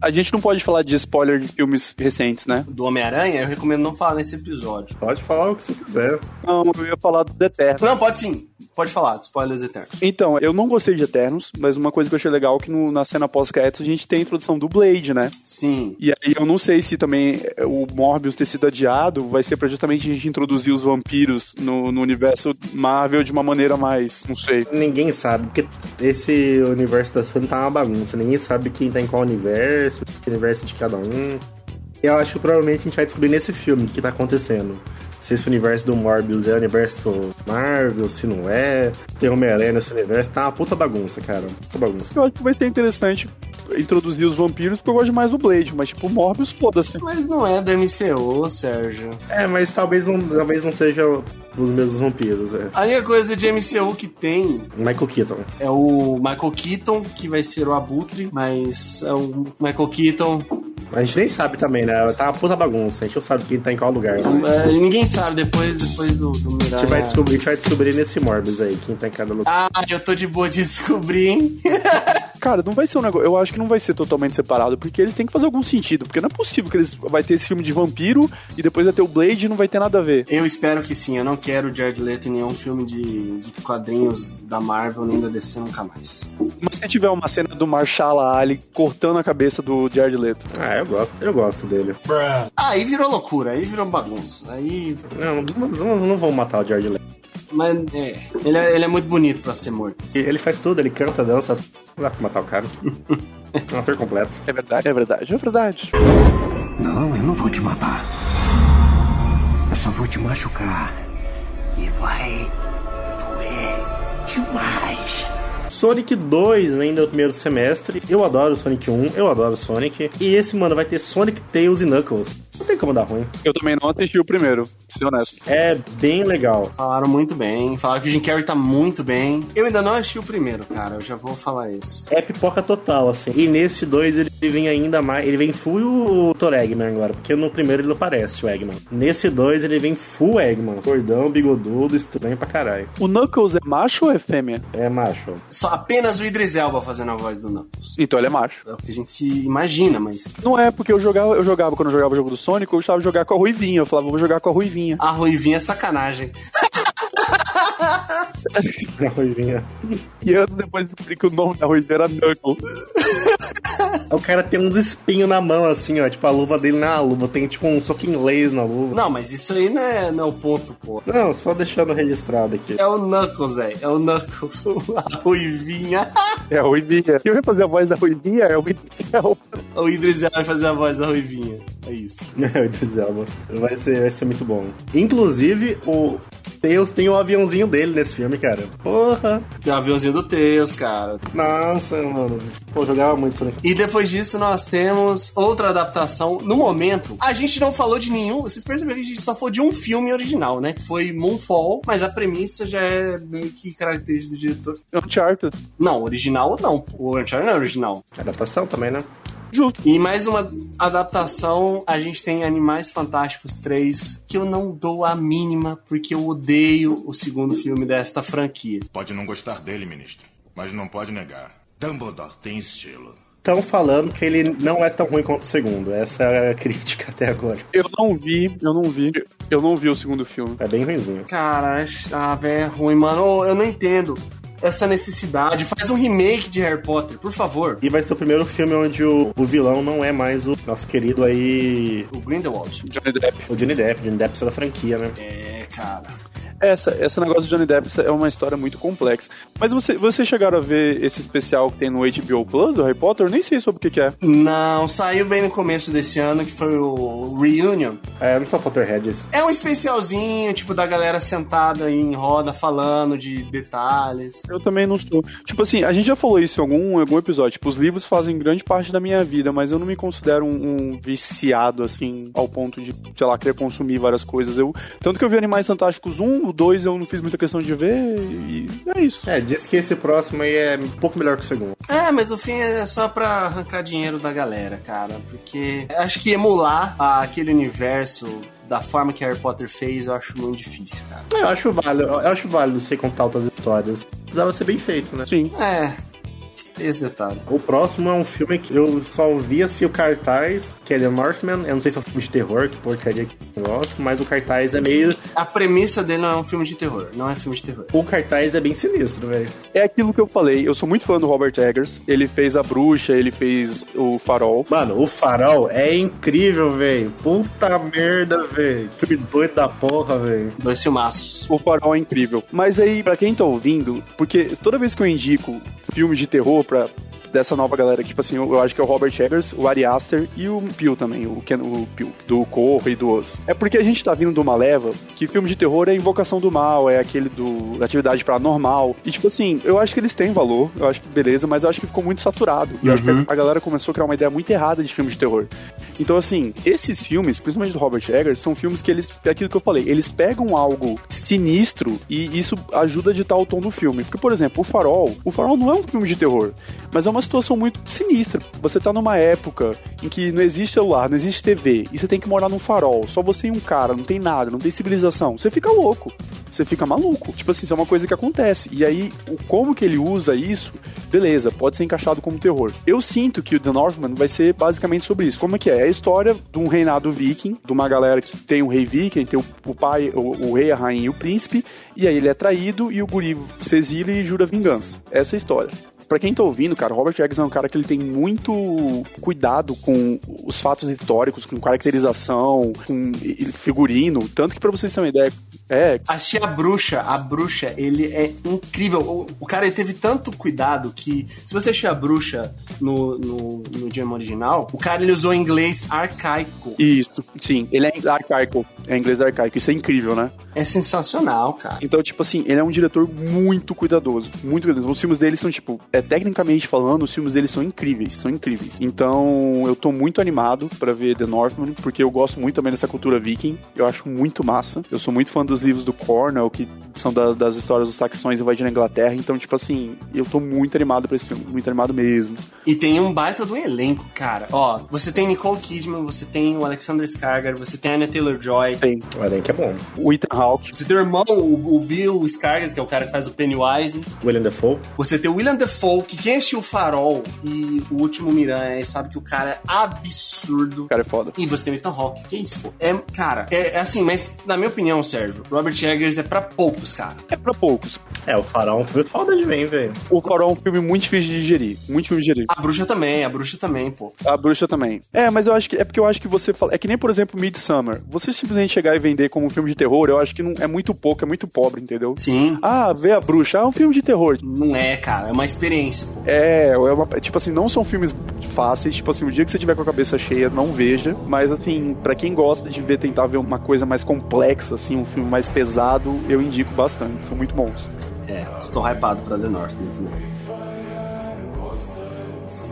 A gente não pode falar de spoiler de filmes recentes, né? Do Homem-Aranha, eu recomendo não falar nesse episódio. Pode falar o que você quiser. Não, eu ia falar do Eterno. Não, pode sim. Pode falar, de spoilers eternos. Então, eu não gostei de Eternos, mas uma coisa que eu achei legal é que no- na cena pós-crédito a gente tem a introdução do Blade, né? Sim. E aí eu não sei se também eh, o Morbius ter sido adiado vai ser pra justamente a gente introduzir os vampiros no, no universo Marvel de uma maneira mais, não sei. Ninguém sabe, porque esse universo da Sony tá uma bagunça. Ninguém sabe quem tá em qual universo, que universo de cada um. Eu acho que provavelmente a gente vai descobrir nesse filme o que tá acontecendo. Se esse universo do Morbius é o universo Marvel, se não é. Tem Homem-Aranha nesse universo. Tá uma puta bagunça, cara. Puta bagunça. Eu acho que vai ser interessante introduzir os vampiros, porque eu gosto mais do Blade, mas tipo, Morbius, foda-se. Mas não é do MCU, Sérgio. É, mas talvez não, talvez não seja os mesmos vampiros. É. A única coisa de MCU que tem Michael Keaton. é o Michael Keaton, que vai ser o Abutre, mas é o Michael Keaton. A gente nem sabe também, né? Tá uma puta bagunça. A gente não sabe quem tá em qual lugar. né? é, ninguém sabe depois, depois do, do A gente vai descobrir, a gente vai descobrir nesse Morbius aí, quem tá em cada lugar. Ah, eu tô de boa de descobrir, hein? Cara, não vai ser um negócio. Eu acho que não vai ser totalmente separado, porque eles têm que fazer algum sentido. Porque não é possível que eles vai ter esse filme de vampiro e depois vai ter o Blade e não vai ter nada a ver. Eu espero que sim, eu não quero o Jared Leto em nenhum filme de, de quadrinhos da Marvel nem da DC nunca mais. Mas se tiver uma cena do Marshala Ali cortando a cabeça do Jared Leto. Ah, eu gosto, eu gosto dele. Aí virou loucura, aí virou bagunça. Aí. Não, não, não, não vão matar o Jared Leto. Mas é. Ele é, ele é muito bonito pra ser morto. Ele faz tudo, ele canta, dança. Não dá pra matar o cara. É um ator completo. É verdade, é verdade, é verdade. Não, eu não vou te matar. Eu só vou te machucar. E vai doer demais. Sonic 2 ainda no primeiro semestre. Eu adoro Sonic 1, eu adoro Sonic. E esse, mano, vai ter Sonic, Tails e Knuckles. Não tem como dar ruim. Eu também não assisti o primeiro, pra ser honesto. É bem legal. Falaram muito bem, falaram que o Jim Carrey tá muito bem. Eu ainda não assisti o primeiro, cara, eu já vou falar isso. É pipoca total, assim. E nesse 2 ele vem ainda mais. Ele vem full o Dr. Eggman agora, porque no primeiro ele não parece o Eggman. Nesse 2 ele vem full Eggman. Cordão, bigodudo, estranho pra caralho. O Knuckles é macho ou é fêmea? É macho. Só apenas o Idris Elba fazendo a voz do Knuckles. Então ele é macho. É o que a gente imagina, mas Não é, porque eu jogava, eu jogava quando eu jogava o jogo do Sonic, eu gostava de jogar com a Ruivinha. Eu falava, vou jogar com a Ruivinha. a Ruivinha é sacanagem. Na ruivinha. E anos depois descobri que o nome da Ruivinha era Knuckles. O cara tem uns espinhos na mão, assim, ó. Tipo, a luva dele não é a luva, tem tipo um soco inglês na luva. Não, mas isso aí não é, não é o ponto, pô. Não, só deixando registrado aqui. É o Knuckles, velho. É o Knuckles, a ruivinha. É, o Ruivinha. Quem vai fazer a voz da Ruivinha é o Idriel. O Idris vai fazer a voz da ruivinha. É isso. É, o Idris Elba. Vai ser, vai ser muito bom. Inclusive, o Deus tem o aviãozinho dele nesse filme, cara. Porra! Tem o aviãozinho do Teus, cara. Nossa, mano. Pô, jogava muito aqui. E depois disso nós temos outra adaptação. No momento, a gente não falou de nenhum. Vocês perceberam que a gente só falou de um filme original, né? Que foi Moonfall, mas a premissa já é meio que característica do diretor. Uncharted. Não, original não. O Uncharted não é original. Adaptação também, né? Justo. E mais uma adaptação, a gente tem Animais Fantásticos 3, que eu não dou a mínima, porque eu odeio o segundo filme desta franquia. Pode não gostar dele, ministro, mas não pode negar. Dumbledore tem estilo. Estão falando que ele não é tão ruim quanto o segundo. Essa é a crítica até agora. Eu não vi, eu não vi. Eu não vi o segundo filme. É bem ruimzinho. Cara, ah, velho, é ruim, mano. Eu não entendo essa necessidade. Faz um remake de Harry Potter, por favor. E vai ser o primeiro filme onde o, o vilão não é mais o nosso querido aí. O Grindelwald. Johnny Depp. O Johnny Depp. Johnny Depp é da franquia, né? É, cara. Essa, esse negócio de Johnny Depp é uma história muito complexa. Mas você, você chegaram a ver esse especial que tem no HBO Plus do Harry Potter? Eu nem sei sobre o que, que é. Não, saiu bem no começo desse ano, que foi o Reunion. É, não são Potterheads. É um especialzinho, tipo, da galera sentada em roda falando de detalhes. Eu também não estou. Tipo assim, a gente já falou isso em algum, algum episódio. Tipo, os livros fazem grande parte da minha vida, mas eu não me considero um, um viciado, assim, ao ponto de, sei lá, querer consumir várias coisas. Eu, tanto que eu vi Animais Fantásticos 1, o 2 eu não fiz muita questão de ver, e é isso. É, diz que esse próximo aí é um pouco melhor que o segundo. É, mas no fim é só pra arrancar dinheiro da galera, cara. Porque acho que emular aquele universo da forma que Harry Potter fez, eu acho muito difícil, cara. Eu acho válido, eu acho válido você contar outras histórias. Precisava ser bem feito, né? Sim. É, esse detalhe. O próximo é um filme que eu só vi assim o cartaz, que é The Northman. Eu não sei se é um filme de terror, que porcaria que eu gosto, mas o cartaz é meio. A premissa dele não é um filme de terror, não é filme de terror. O cartaz é bem sinistro, velho. É aquilo que eu falei. Eu sou muito fã do Robert Eggers. Ele fez A Bruxa, ele fez o Farol. Mano, o farol é incrível, velho. Puta merda, velho. Que doido da porra, velho. Dois filmaços. O Farol é incrível. Mas aí, pra quem tá ouvindo, porque toda vez que eu indico filmes de terror pra dessa nova galera, tipo assim, eu, eu acho que é o Robert Eggers, o Ari Aster e o Peele também, o Ken, o Peele, do Corro e do Us. É porque a gente tá vindo de uma leva que filme de terror é Invocação do Mal, é aquele do da Atividade Paranormal. E tipo assim, eu acho que eles têm valor, eu acho que beleza, mas eu acho que ficou muito saturado. E eu acho que a galera começou a criar uma ideia muito errada de filme de terror. Então assim, esses filmes, principalmente do Robert Eggers, são filmes que eles, é aquilo que eu falei, eles pegam algo sinistro e isso ajuda a ditar o tom do filme. Porque, por exemplo, o Farol, o Farol não é um filme de terror, mas é uma situação muito sinistra. Você tá numa época em que não existe celular, não existe TV, e você tem que morar num farol, só você e um cara, não tem nada, não tem civilização. Você fica louco. Você fica maluco. Tipo assim, isso é uma coisa que acontece. E aí, o como que ele usa isso, beleza, pode ser encaixado como terror. Eu sinto que o The Northman vai ser basicamente sobre isso. Como é que é? É a história de um reinado viking, de uma galera que tem um rei viking, tem o pai, o, o rei, a rainha e o príncipe, e aí ele é traído e o guri se exila e jura vingança. Essa é a história. Pra quem tá ouvindo, cara, Robert Eggers é um cara que ele tem muito cuidado com os fatos históricos, com caracterização, com figurino, tanto que pra vocês terem uma ideia, é, Achei a bruxa, a bruxa, ele é incrível. O, o cara ele teve tanto cuidado que, se você achar a bruxa no, no, no idioma original, o cara ele usou inglês arcaico. Isso, sim, ele é arcaico, é inglês arcaico, isso é incrível, né? É sensacional, cara. Então, tipo assim, ele é um diretor muito cuidadoso, muito cuidadoso. Os filmes dele são, tipo, é, tecnicamente falando, os filmes dele são incríveis, são incríveis. Então, eu tô muito animado pra ver The Northman, porque eu gosto muito também dessa cultura viking, eu acho muito massa. Eu sou muito fã dos livros do Cornell, que são das, das histórias dos saxões invadindo a Inglaterra, então, tipo assim, eu tô muito animado pra esse filme, muito animado mesmo. E tem um baita do elenco, cara. Ó, você tem Nicole Kidman, você tem o Alexander Skarsgård, você tem a Anya Taylor-Joy. Tem. O elenco é bom. O Ethan Hawke. Você tem o irmão, o, o Bill Skarsgård, que é o cara que faz o Pennywise. William Dafoe. Você tem o William Dafoe, que quem assistiu o Farol e o Último Miranha sabe que o cara é absurdo. O cara é foda. E você tem o Ethan Hawke, que é isso, pô. É, cara, é, é assim, mas na minha opinião, Sérgio, Robert Eggers é pra poucos, cara. É pra poucos. É, o Farol é um filme foda de bem, velho. O Farol é um filme muito difícil de digerir. Muito difícil de digerir. A bruxa também, a bruxa também, pô. A bruxa também. É, mas eu acho que é porque eu acho que você fala. É que nem, por exemplo, Midsummer. Você simplesmente chegar e vender como um filme de terror, eu acho que não é muito pouco, é muito pobre, entendeu? Sim. Ah, vê a bruxa. Ah, é um filme de terror. Não é, cara. É uma experiência, pô. É, é uma, tipo assim, não são filmes fáceis. Tipo assim, o dia que você tiver com a cabeça cheia, não veja. Mas assim, pra quem gosta de ver, tentar ver uma coisa mais complexa, assim, um filme mais pesado, eu indico bastante. São muito bons. É, estou hypado pra The Northman também.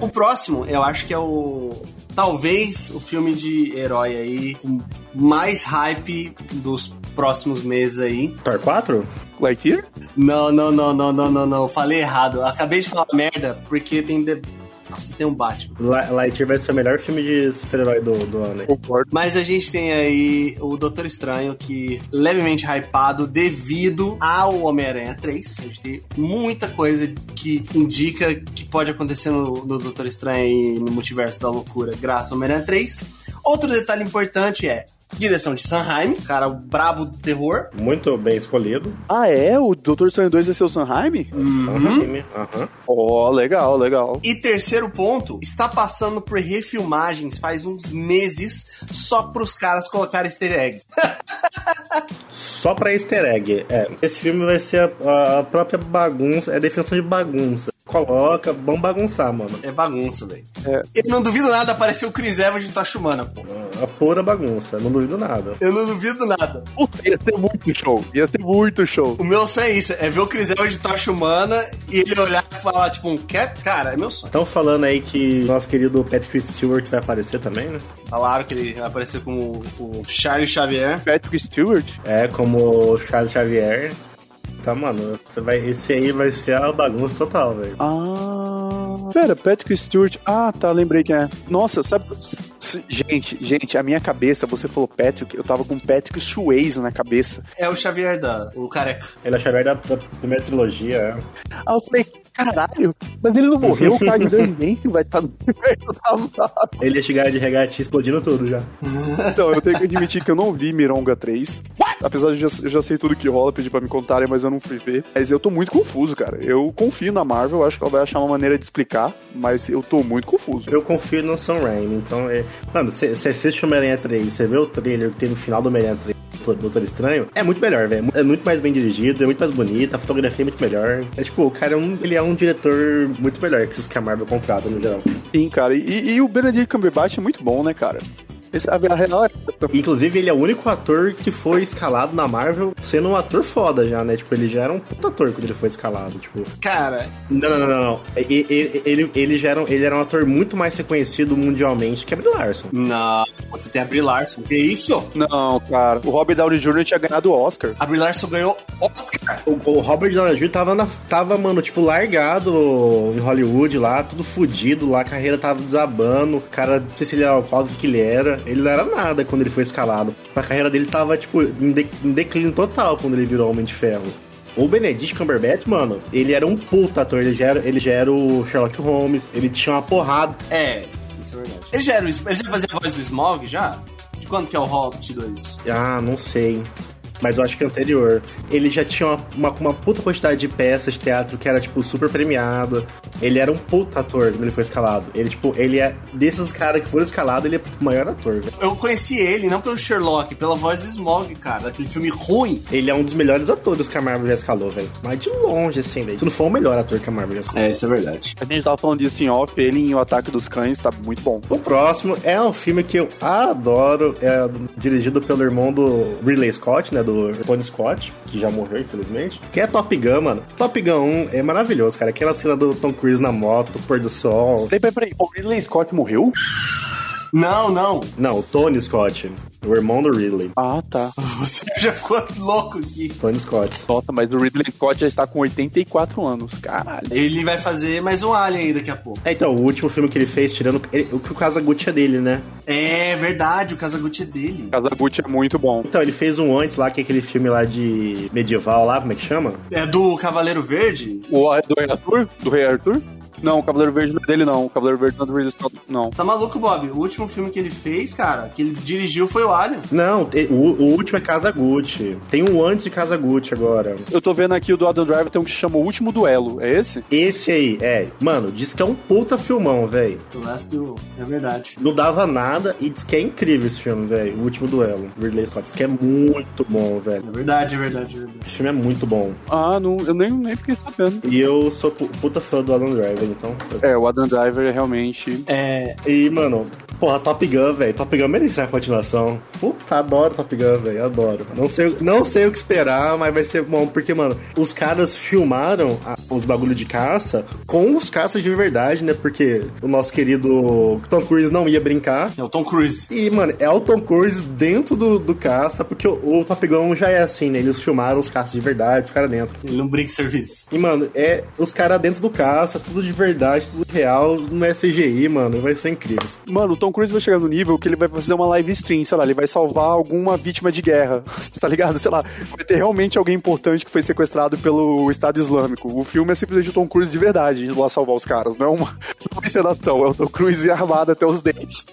O próximo, eu acho que é o. Talvez o filme de herói aí com mais hype dos próximos meses aí. Thor 4? Lightyear? Não, não, não, não, não, não, não. Falei errado. Acabei de falar merda porque tem. The... Nossa, tem um Batman. Li- Lightyear vai ser o melhor filme de super-herói do, do ano. Concordo. Mas a gente tem aí o Doutor Estranho, que levemente hypado devido ao Homem-Aranha 3. A gente tem muita coisa que indica que pode acontecer no, no Doutor Estranho e no Multiverso da Loucura, graças ao Homem-Aranha 3. Outro detalhe importante é direção de Sanheim, cara, o brabo do terror. Muito bem escolhido. Ah, é? O Doutor Estranho 2 vai ser o Sanheim? Uhum. Aham. Ó, legal, legal. E terceiro ponto, está passando por refilmagens faz uns meses só pros caras colocarem easter egg. Só pra easter egg. É, esse filme vai ser a, a própria bagunça, é a definição de bagunça. Coloca, vamos bagunçar, mano. É bagunça, velho. É. Eu não duvido nada aparecer o Chris Evans de Tachumana, pô. A pura bagunça, não duvido nada. Eu não duvido nada. Puta, ia ser muito show. Ia ser muito show. O meu sonho é isso, é ver o Chris Evans de Tocha Humana e ele olhar e falar, tipo, um cap, cara, é meu sonho. Estão falando aí que nosso querido Patrick Stewart vai aparecer também, né? Falaram que ele vai aparecer como o Charles Xavier. Patrick Stewart? É, como o Charles Xavier. Tá, mano, você vai, esse aí vai ser a bagunça total, velho. Ah. Pera, Patrick Stewart. Ah, tá, lembrei quem é. Nossa, sabe. Gente, gente, a minha cabeça, você falou Patrick, eu tava com Patrick Swayze na cabeça. É o Xavier da, o careca. Ele é o Xavier da, da primeira trilogia, é. Ah, eu falei, caralho, mas ele não morreu, o Card Dante vai estar no universo da Marvel. Ele ia chegar de regatinha explodindo tudo já. Então, eu tenho que admitir que eu não vi Mironga 3. Apesar de eu já, eu já sei tudo que rola, pedi pra me contarem, mas eu não fui ver. Mas eu tô muito confuso, cara. Eu confio na Marvel, acho que ela vai achar uma maneira de explicar, mas eu tô muito confuso. Eu confio no Sam Raimi, então é. Mano, você assiste o Homem-Aranha 3, você vê o trailer que tem no final do Homem-Aranha 3, do Doutor Estranho, é muito melhor, velho. É muito mais bem dirigido, é muito mais bonito, a fotografia é muito melhor. É tipo, o cara é um, ele é um diretor muito melhor que esses que a Marvel contrata no geral. Sim, cara. E, e o Benedict Cumberbatch é muito bom, né, cara? Esse, a, a real é. Inclusive, ele é o único ator que foi escalado na Marvel sendo um ator foda já, né? Tipo, ele já era um puta ator quando ele foi escalado, tipo... Cara, Não, não, não, não, não. E- e- Ele, ele, já era, um- ele era um ator muito mais reconhecido mundialmente que a Brie Larson. não, você tem a Brie Larson. Que isso? Não, cara. O Robert Downey Jr. tinha ganhado o Oscar. A Brie Larson ganhou Oscar. O, o Robert Downey Jr. tava, na, tava, mano, tipo, largado em Hollywood lá, tudo fudido lá, a carreira tava desabando, o cara, não sei se ele era o que ele era, ele não era nada quando ele foi escalado. A carreira dele tava, tipo, em, de- em declínio total quando ele virou Homem de Ferro. O Benedict Cumberbatch, mano, ele era um puta ator, ele já era, ele já era o Sherlock Holmes, ele tinha uma porrada. É, isso é verdade. Ele já, era, ele já fazia a voz do Smog, já? De quando que é o Hobbit 2? Ah, não sei. Mas eu acho que é anterior. Ele já tinha uma, uma, uma puta quantidade de peças de teatro que era, tipo, super premiado. Ele era um puta ator quando ele foi escalado. Ele, tipo, ele é. Desses caras que foram escalados, ele é o maior ator, velho. Eu conheci ele, não pelo Sherlock, pela voz do Smog, cara, daquele filme ruim. Ele é um dos melhores atores que a Marvel já escalou, velho. Mas de longe, assim, velho. Se não for o melhor ator que a Marvel já escalou. É, isso é verdade. A gente tava falando disso em off, ele em O Ataque dos Cães tá muito bom. O próximo é um filme que eu adoro, é dirigido pelo irmão do Ridley Scott, né, do Tony Scott, que já morreu, infelizmente, que é Top Gun, mano. Top Gun 1 é maravilhoso, cara. Aquela cena do Tom Cruise na moto, pôr do sol. Peraí, peraí, peraí. O Ridley Scott morreu? Não, não. Não, o Tony Scott, o irmão do Ridley. Ah, tá. Você já ficou louco aqui. Tony Scott. Nossa, mas o Ridley Scott já está com 84 anos. Caralho. Ele vai fazer mais um Alien aí daqui a pouco. É, então, o último filme que ele fez, tirando ele- o que o Kazaguchi é dele, né? É verdade, o Kazaguchi é dele. Kazaguchi é muito bom. Então, ele fez um antes lá, que é aquele filme lá de medieval lá, como é que chama? É do Cavaleiro Verde? O do Rei Arthur? Do Rei Arthur? Não, o Cavaleiro Verde não é dele, não. O Cavaleiro Verde não é do Ridley Scott, não. Tá maluco, Bob? O último filme que ele fez, cara, que ele dirigiu foi o Alien. Não, o, o último é Casa Gucci. Tem um antes de Casa Gucci agora. Eu tô vendo aqui o do Adam Driver, tem um que se chama O Último Duelo. É esse? Esse aí, é. Mano, diz que é um puta filmão, velho. The Last Duel. É verdade. Não dava nada e diz que é incrível esse filme, velho. O último duelo. Ridley Scott. Diz que é muito bom, velho. É verdade, é verdade, é verdade. Esse filme é muito bom. Ah, não, eu nem, nem fiquei sabendo. E eu sou pu- puta fã do Alan Driver, então. É, o Adam Driver é realmente. É. E, mano, porra, Top Gun, velho. Top Gun merece a continuação. Puta, adoro Top Gun, velho. Adoro. Não sei, não sei o que esperar, mas vai ser bom, porque, mano, os caras filmaram a- os bagulho de caça com os caças de verdade, né? Porque o nosso querido Tom Cruise não ia brincar. É o Tom Cruise. E, mano, é o Tom Cruise dentro do, do caça, porque o, o Top Gun já é assim, né? Eles filmaram os caças de verdade, os caras dentro. Ele não brinca serviço. E, mano, é os caras dentro do caça, tudo de verdade, tudo real, não é CGI, mano, vai ser incrível. Mano, o Tom Cruise vai chegar no nível que ele vai fazer uma live stream, sei lá, ele vai salvar alguma vítima de guerra, tá ligado? Sei lá, vai ter realmente alguém importante que foi sequestrado pelo Estado Islâmico. O filme é simplesmente o Tom Cruise de verdade, indo lá salvar os caras, não é uma, uma encenação, é o Tom Cruise armado até os dentes.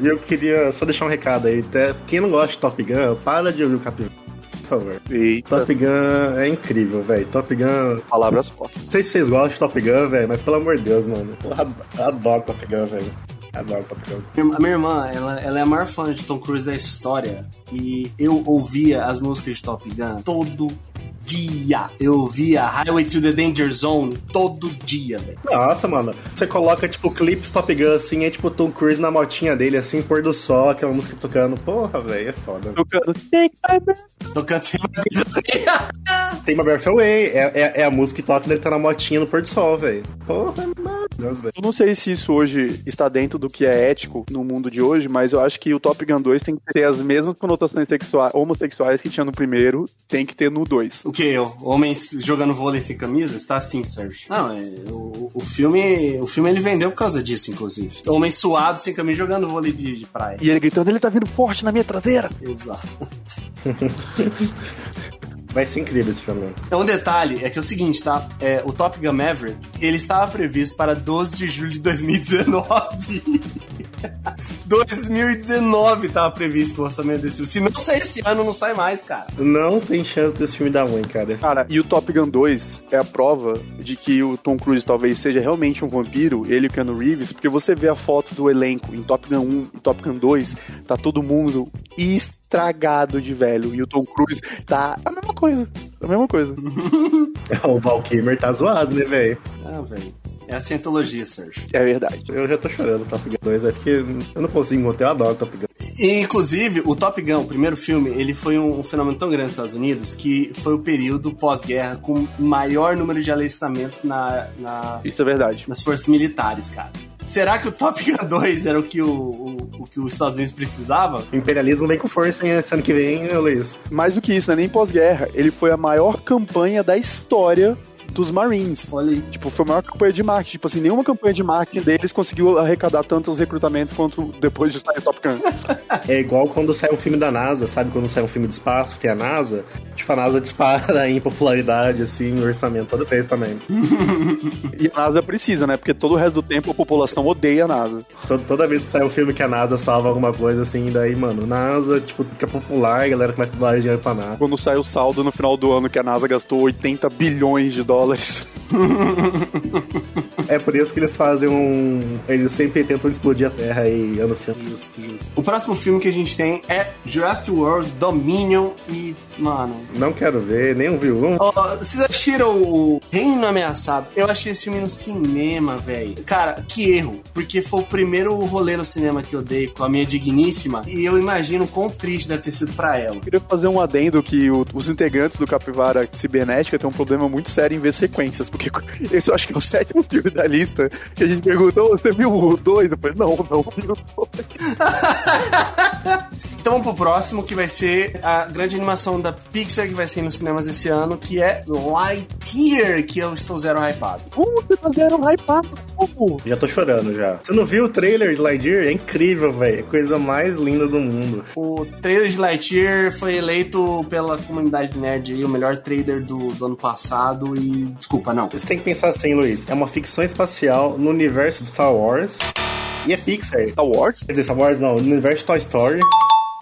E eu queria só deixar um recado aí, até quem não gosta de Top Gun, para de ouvir o capítulo. Favor. Eita. Top Gun é incrível, velho. Top Gun. Palavras fortes. Não sei se vocês gostam de Top Gun, velho, mas pelo amor de Deus, mano. Eu ad- adoro Top Gun, velho. Adoro Top Gun. A minha irmã, ela, ela é a maior fã de Tom Cruise da história. E eu ouvia as músicas de Top Gun todo dia. Eu ouvia Highway to the Danger Zone todo dia, velho. Nossa, mano. Você coloca, tipo, clipes Top Gun, assim, é tipo Tom Cruise na motinha dele, assim, pôr do sol, aquela música tocando. Porra, velho, é foda. Tocando. Tocando Tem uma Breath Away, é, é, é a música que toca quando ele tá na motinha no pôr do sol, velho. Porra, velho. Eu não sei se isso hoje está dentro do que é ético no mundo de hoje, mas eu acho que o Top Gun 2 tem que ter as mesmas conotações sexuais, homossexuais que tinha no primeiro, tem que ter no 2. O que? Homens jogando vôlei sem camisa? Está assim, Sérgio. Não, é, o, o filme. O filme ele vendeu por causa disso, inclusive. Homens suados sem camisa jogando vôlei de, de praia. E ele gritando, ele tá vindo forte na minha traseira. Exato. Vai ser incrível esse filme. Então, um detalhe é que é o seguinte, tá? É, o Top Gun Maverick, ele estava previsto para 12 de julho de 2019. 2019 estava previsto o lançamento desse filme. Se não sair esse ano, não sai mais, cara. Não tem chance desse filme dar ruim, cara. Cara, e o Top Gun 2 é a prova de que o Tom Cruise talvez seja realmente um vampiro, ele e o Keanu Reeves, porque você vê a foto do elenco em Top Gun 1 e Top Gun 2, tá todo mundo estragado de velho. E o Tom Cruise tá a mesma coisa. A mesma coisa. o Val Kilmer tá zoado, né, velho? Ah, velho. É a cientologia, Sérgio. É verdade. Eu já tô chorando Top Gun 2, é porque eu não consigo manter, eu adoro Top Gun. E, inclusive, o Top Gun, o primeiro filme, ele foi um, um fenômeno tão grande nos Estados Unidos que foi o período pós-guerra com maior número de alistamentos na, na- Isso é verdade. nas forças militares, cara. Será que o Top Gun 2 era o que o, o, o que os Estados Unidos precisava? O imperialismo vem com força, hein? Esse ano que vem, hein, Luiz? Mais do que isso, não é nem pós-guerra. Ele foi a maior campanha da história dos Marines. Olha aí. Tipo, foi a maior campanha de marketing. Tipo assim, nenhuma campanha de marketing deles conseguiu arrecadar tantos recrutamentos quanto depois de sair Top Gun. É igual quando sai um filme da NASA, sabe? Quando sai um filme de espaço, que é a NASA. Tipo, a NASA dispara em popularidade, assim, no orçamento toda vez também. e a NASA precisa, né? Porque todo o resto do tempo a população odeia a NASA. Toda, toda vez que sai um filme que a NASA salva alguma coisa, assim, daí, mano, NASA, tipo, fica popular, a galera começa a doar dinheiro pra NASA. Quando sai o saldo no final do ano que a NASA gastou 80 bilhões de dólares. É por isso que eles fazem um. Eles sempre tentam explodir a Terra e anunciam. Justo, justo. O próximo filme que a gente tem é Jurassic World Dominion e, mano, Não quero ver, nem um viu um. Ó, vocês assistiram o Reino Ameaçado? Eu achei esse filme no cinema, velho. Cara, que erro. Porque foi o primeiro rolê no cinema que eu dei com a minha digníssima. E eu imagino quão triste deve ter sido pra ela. Eu queria fazer um adendo que o- os integrantes do Capivara Cibernética têm um problema muito sério em ver sequências, porque esse eu acho que é o sétimo filme da lista que a gente perguntou, você viu o 2? Eu falei, não, não vi o 2. Então vamos pro próximo, que vai ser a grande animação da Pixar que vai ser nos cinemas esse ano, que é Lightyear, que eu estou zero hypado. Como você tá zero hypado? Como? Já tô chorando já. Você não viu o trailer de Lightyear? É incrível, velho. É a coisa mais linda do mundo. O trailer de Lightyear foi eleito pela comunidade nerd aí, o melhor trailer do, do ano passado e desculpa, não. Você tem que pensar assim, Luiz. É uma ficção espacial no universo de Star Wars. E é Pixar. Star Wars? Quer dizer, Star Wars não, no universo de Toy Story.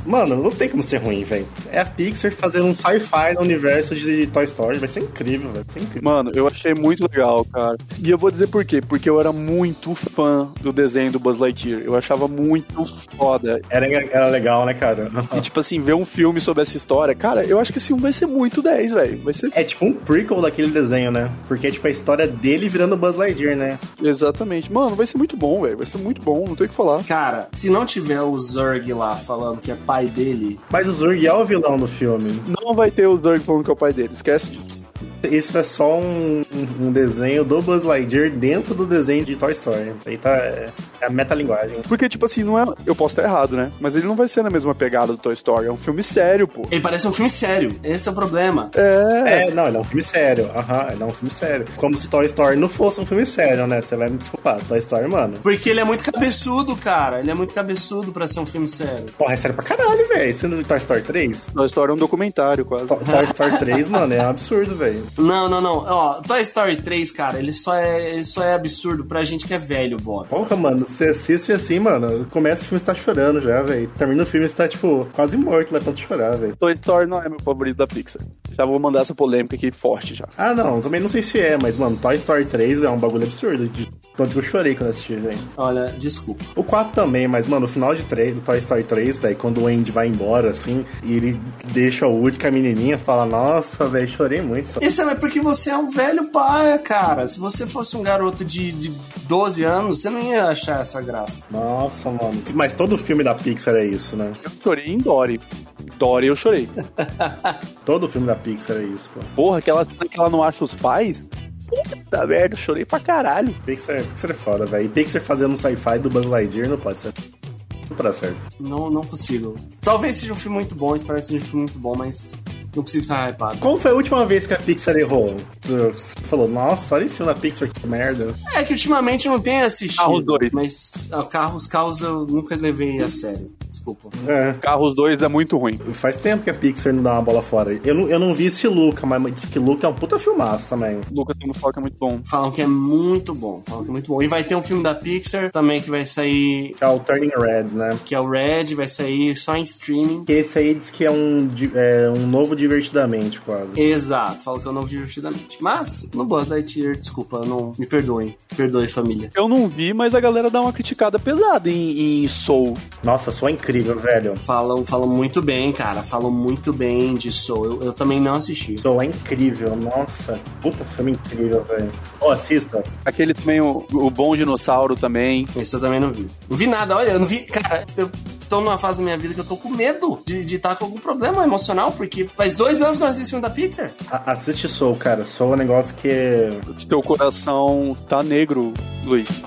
Mano, não tem como ser ruim, velho. É a Pixar fazendo um sci-fi no universo de Toy Story. Vai ser incrível, velho. Vai ser incrível. Mano, eu achei muito legal, cara. E eu vou dizer por quê. Porque eu era muito fã do desenho do Buzz Lightyear. Eu achava muito foda. Era, era legal, né, cara? E, tipo assim, ver um filme sobre essa história, cara, eu acho que esse filme vai ser muito 10, velho. Vai ser. É tipo um prequel daquele desenho, né? Porque é tipo a história dele virando Buzz Lightyear, né? Exatamente. Mano, vai ser muito bom, velho. Vai ser muito bom, não tem o que falar. Cara, se não tiver o Zurg lá falando que é pai dele, Mas o Zurg é o vilão do filme. Não vai ter o Doug falando que é o pai dele, esquece disso. Isso é só um, um- desenho do Buzz Lightyear dentro do desenho de Toy Story. Aí tá. É, é a metalinguagem. Porque, tipo assim, não é. Eu posso estar errado, né? Mas ele não vai ser na mesma pegada do Toy Story. É um filme sério, pô. ele parece um filme sério. Esse é o problema. É. É, não, ele é um filme sério. Aham, ele é um filme sério. Como se Toy Story não fosse um filme sério, né? Você vai me desculpar. Toy Story, mano. Porque ele é muito cabeçudo, cara. Ele é muito cabeçudo pra ser um filme sério. Porra, é sério pra caralho, velho. Sendo Toy Story 3. Toy Story é um documentário, quase. To- Toy Story 3, mano, é um absurdo, velho. Não, não, não. Ó, Toy Story 3, cara, ele só é, ele só é absurdo pra gente que é velho, Bob. Porra, mano, você assiste assim, mano. Começa o filme, você tá chorando já, velho. Termina o filme, você tá, tipo, quase morto, vai tanto chorar, velho. Toy Story não é meu favorito da Pixar. Já vou mandar essa polêmica aqui forte já. Ah, não, também não sei se é, mas, mano, Toy Story 3 é um bagulho absurdo. De tanto que eu chorei quando assisti, velho. Olha, desculpa. O 4 também, mas, mano, o final de 3, do Toy Story 3, velho, quando o Andy vai embora, assim, e ele deixa o Woody com a menininha, fala, nossa, velho, chorei muito. Isso é porque você é um velho pai, cara. Se você fosse um garoto de, de 12 anos, você não ia achar essa graça. Nossa, mano. Mas todo filme da Pixar é isso, né? Eu chorei em Dory. Dory eu chorei. Todo filme da Pixar é isso, pô. Porra, que ela, que ela não acha os pais? Puta merda, eu chorei pra caralho. Pixar, Pixar é foda, velho. E Pixar fazendo um sci-fi do Buzz Lightyear não pode ser. Não pra certo. Não, não consigo. Talvez seja um filme muito bom, espero que seja um filme muito bom, mas não consigo estar hypado. Qual foi a última vez que a Pixar errou? Você falou, nossa, olha esse filme da Pixar, que merda. É que ultimamente eu não tenho assistido. Carros dois. Mas ah, carros, carros eu nunca levei a sério. Desculpa. É. Carros 2 é muito ruim. Faz tempo que a Pixar não dá uma bola fora. Eu não, eu não vi esse Luca, mas diz que Luca é um puta filmaço também. Lucas tem fala que é muito bom. Falam que é muito bom. Falam que é muito bom. E vai ter um filme da Pixar também que vai sair. Que é o Turning Red, né? Que é o Red, vai sair só em streaming. Que esse aí diz que é um, é um novo Divertidamente, quase. Exato, falam que é o novo divertidamente. Mas, no Buzz Lightyear, desculpa, não me perdoem. Perdoe, família. Eu não vi, mas a galera dá uma criticada pesada em, em Soul. Nossa, só incrível, velho. Falam, falam muito bem, cara. Falam muito bem de Soul. Eu, eu também não assisti. Soul é incrível, nossa. Puta filme incrível, velho. Ó, assista. Aquele também, o, o Bom Dinossauro também. Esse eu também não vi. Não vi nada, olha, eu não vi. Cara, eu tô numa fase da minha vida que eu tô com medo de estar com algum problema emocional, porque faz dois anos que eu não assisto filme da Pixar. A- assiste Soul, cara. Soul é um negócio que. Seu coração tá negro, Luiz.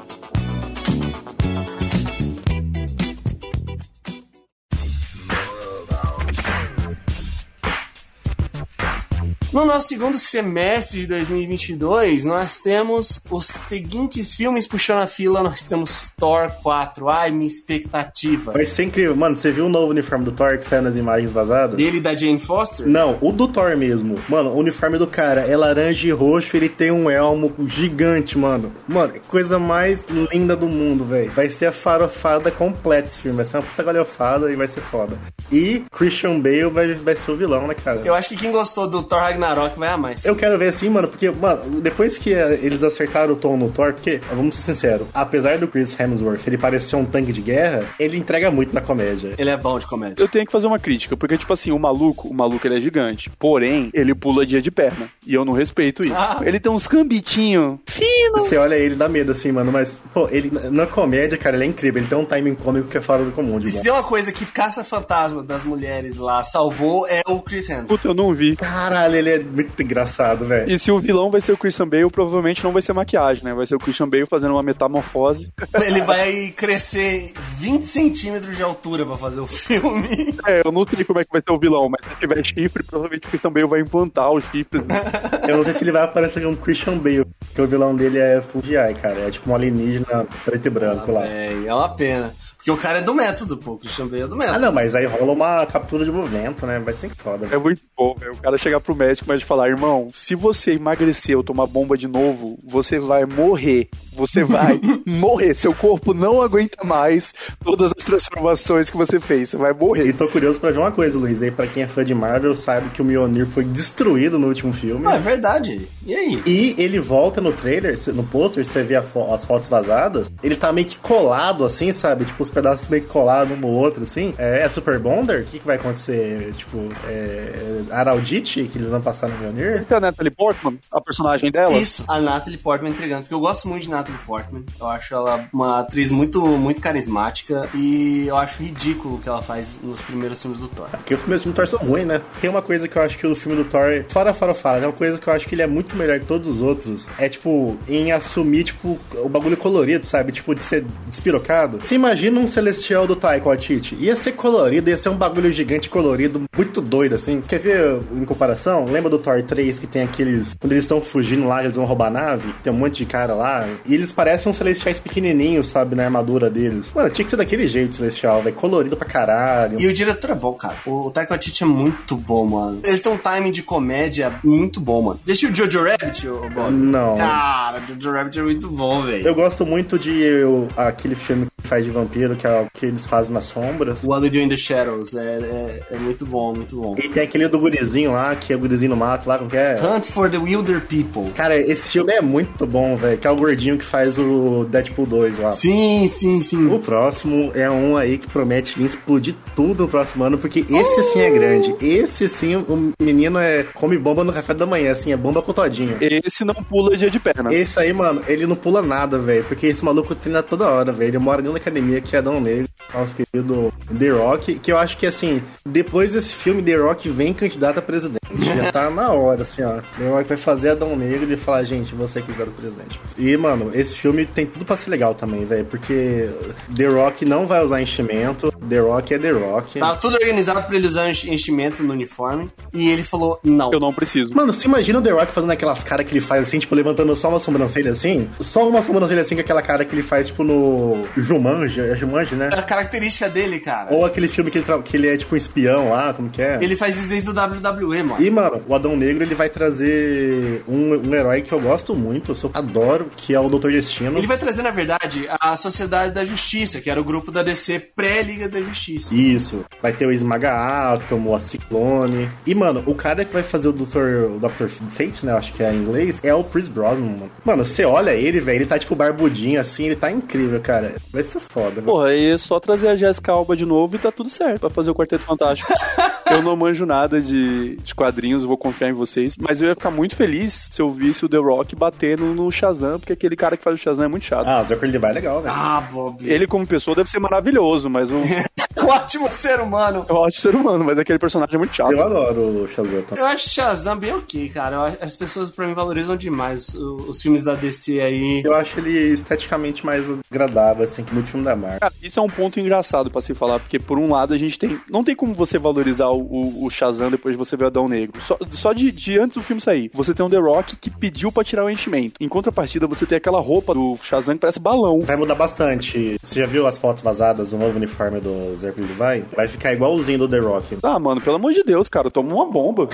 No nosso segundo semestre de 2022, nós temos os seguintes filmes puxando a fila. Nós temos Thor 4. Ai, minha expectativa. Vai ser incrível. Mano, você viu o novo uniforme do Thor que saiu nas imagens vazadas? Dele da Jane Foster? Não, o do Thor mesmo. Mano, o uniforme do cara é laranja e roxo, ele tem um elmo gigante, mano. Mano, é coisa mais linda do mundo, velho. Vai ser a farofada completa esse filme. Vai ser uma puta galhofada e vai ser foda. E Christian Bale vai, vai ser o vilão, né, cara? Eu acho que quem gostou do Thor Ragnarok vai amar esse Eu quero ver assim, mano, porque, mano, depois que eles acertaram o tom no Thor, porque, vamos ser sinceros, apesar do Chris Hemsworth ele parecer um tanque de guerra, ele entrega muito na comédia. Ele é bom de comédia. Eu tenho que fazer uma crítica, porque, tipo assim, o maluco, o maluco ele é gigante. Porém, ele pula dia de perna. E eu não respeito isso. Ah. Ele tem uns cambitinhos fino. Você olha ele dá medo, assim, mano, mas, pô, ele, na comédia, cara, ele é incrível, ele tem um timing cômico que é fora do comum, de E se tem uma coisa que Caça Fantasma das mulheres lá salvou, é o Chris Hemsworth. Puta, eu não vi. Caralho, ele é muito engraçado, velho. E se o vilão vai ser o Christian Bale, provavelmente não vai ser maquiagem, né? Vai ser o Christian Bale fazendo uma metamorfose. Ele vai crescer 20 centímetros de altura pra fazer o filme. É, eu não sei como é que vai ser o vilão, mas se tiver chifre, provavelmente o Christian Bale vai implantar os chifres. Eu não sei se ele vai aparecer como Christian Bale, porque o vilão dele é Full GI, cara. É tipo um alienígena preto e branco lá. É, é uma pena. Porque o cara é do método, pô. O Christian Bale é do Ah, método. não, mas aí rola uma captura de movimento, né? Vai ser foda. É muito bom, velho. O cara chegar pro médico e falar, irmão, se você emagrecer ou tomar bomba de novo, você vai morrer. Você vai morrer. Seu corpo não aguenta mais todas as transformações que você fez. Você vai morrer. E tô curioso pra ver uma coisa, Luiz. Aí, pra quem é fã de Marvel, sabe que o Mjolnir foi destruído no último filme. Ah, é verdade. E aí? E ele volta no trailer, no pôster, você vê fo- as fotos vazadas, ele tá meio que colado, assim, sabe? Tipo, os pedaços meio que colados um no outro, assim. É, é Super Bonder? O que, que vai acontecer? Tipo, é, é Araldite, que eles vão passar no Mjolnir? É a Natalie Portman, a personagem dela. Isso, a Natalie Portman entregando. Porque eu gosto muito de Natalie Portman. Eu acho ela uma atriz muito, muito carismática. E eu acho ridículo o que ela faz nos primeiros filmes do Thor. Porque os primeiros filmes do Thor são ruins, né? Tem uma coisa que eu acho que o filme do Thor, fora fora fora, é uma coisa que eu acho que ele é muito melhor que todos os outros. É tipo, em assumir, tipo, o bagulho colorido, sabe? Tipo, de ser despirocado. Você imagina um celestial do Taika Waititi? Ia ser colorido, ia ser um bagulho gigante colorido, muito doido, assim. Quer ver em comparação? Lembra do Thor 3 que tem aqueles. Quando eles estão fugindo lá, eles vão roubar a nave? Tem um monte de cara lá. E eles parecem uns celestiais pequenininhos, sabe? Na armadura deles. Mano, tinha que ser daquele jeito, celestial, velho. Colorido pra caralho. E o diretor é bom, cara. O Taika Waititi é muito bom, mano. Ele tem um timing de comédia muito bom, mano. Deixa o Jojo Rabbit, ô Bob? Não. Cara, Jojo Rabbit é muito bom, velho. Eu gosto muito de eu- aquele filme que faz de vampiro, que é o que eles fazem nas sombras. What We Do in the Shadows é, é, é muito bom, muito bom. E tem aquele do gurizinho lá, que é o gurizinho no mato lá, como que é? Hunt for the Wilder People. Cara, esse filme é muito bom, velho. Que é o gordinho que faz o Deadpool 2 lá. Sim, sim, sim. O próximo é um aí que promete vir explodir tudo no próximo ano, porque esse sim é grande. Esse sim, o menino é come bomba no café da manhã, assim, é bomba com todinho. Esse não pula dia de perna. Esse aí, mano, ele não pula nada, velho. Porque esse maluco treina toda hora, velho. Ele mora dentro da academia que é Adão Negro, nosso querido The Rock. Que eu acho que, assim, depois desse filme, The Rock vem candidato a presidente. Já tá na hora, assim, ó. The Rock vai fazer Adão Negro e falar, gente, você que é o presidente. E, mano, esse filme tem tudo pra ser legal também, velho. Porque The Rock não vai usar enchimento. The Rock é The Rock. Tava tudo organizado pra ele usar enchi- enchimento no uniforme. E ele falou, não. Eu não preciso. Mano, você imagina o The Rock fazendo aquelas caras que ele faz assim, tipo, levantando só uma sobrancelha assim? Só uma sobrancelha assim com aquela cara que ele faz, tipo, no Jumanji, é Jumanji, né? É a característica dele, cara. Ou aquele filme que ele, tra- que ele é, tipo, um espião lá, como que é? Ele faz isso desde o WWE, mano. E, mano, o Adão Negro, ele vai trazer um, um herói que eu gosto muito, eu sou- adoro, que é o Doutor Destino. Ele vai trazer, na verdade, a Sociedade da Justiça, que era o grupo da DC pré-Liga da Justiça. Isso. Vai ter o Esmaga Átomo, a Ciclone. E, mano, o cara que vai fazer o Dr. O Dr. Fate, né? Acho que é em inglês, é o Chris Brosnan, mano. Mano, você olha ele, velho, ele tá tipo barbudinho assim, ele tá incrível, cara. Vai ser foda, velho. Porra, aí é só trazer a Jessica Alba de novo e tá tudo certo pra fazer o Quarteto Fantástico. eu não manjo nada de, de quadrinhos, vou confiar em vocês, mas eu ia ficar muito feliz se eu visse o The Rock batendo no Shazam, porque aquele cara que faz o Shazam é muito chato. Ah, o Zachary Levi é legal, velho. Ah, Bob. Ele, como pessoa, deve ser maravilhoso, mas um Um ótimo ser humano. eu acho ser humano, mas aquele personagem é muito chato. Eu adoro o Shazam. tá? Eu acho Shazam bem ok, cara. As pessoas, pra mim, valorizam demais o- os filmes da DC aí. Eu acho ele esteticamente mais agradável, assim, que muito filme da Marvel. Cara, isso é um ponto engraçado pra se falar, porque por um lado a gente tem. Não tem como você valorizar o, o, o Shazam depois de você ver o Adão Negro. Só, só de, de antes do filme sair. Você tem um The Rock que pediu pra tirar o enchimento. Em contrapartida, você tem aquela roupa do Shazam que parece balão. Vai mudar bastante. Você já viu as fotos vazadas do novo uniforme do Zachary Levi? Vai ficar igualzinho do The Rock. Ah, mano, pelo amor de Deus, cara, toma uma bomba.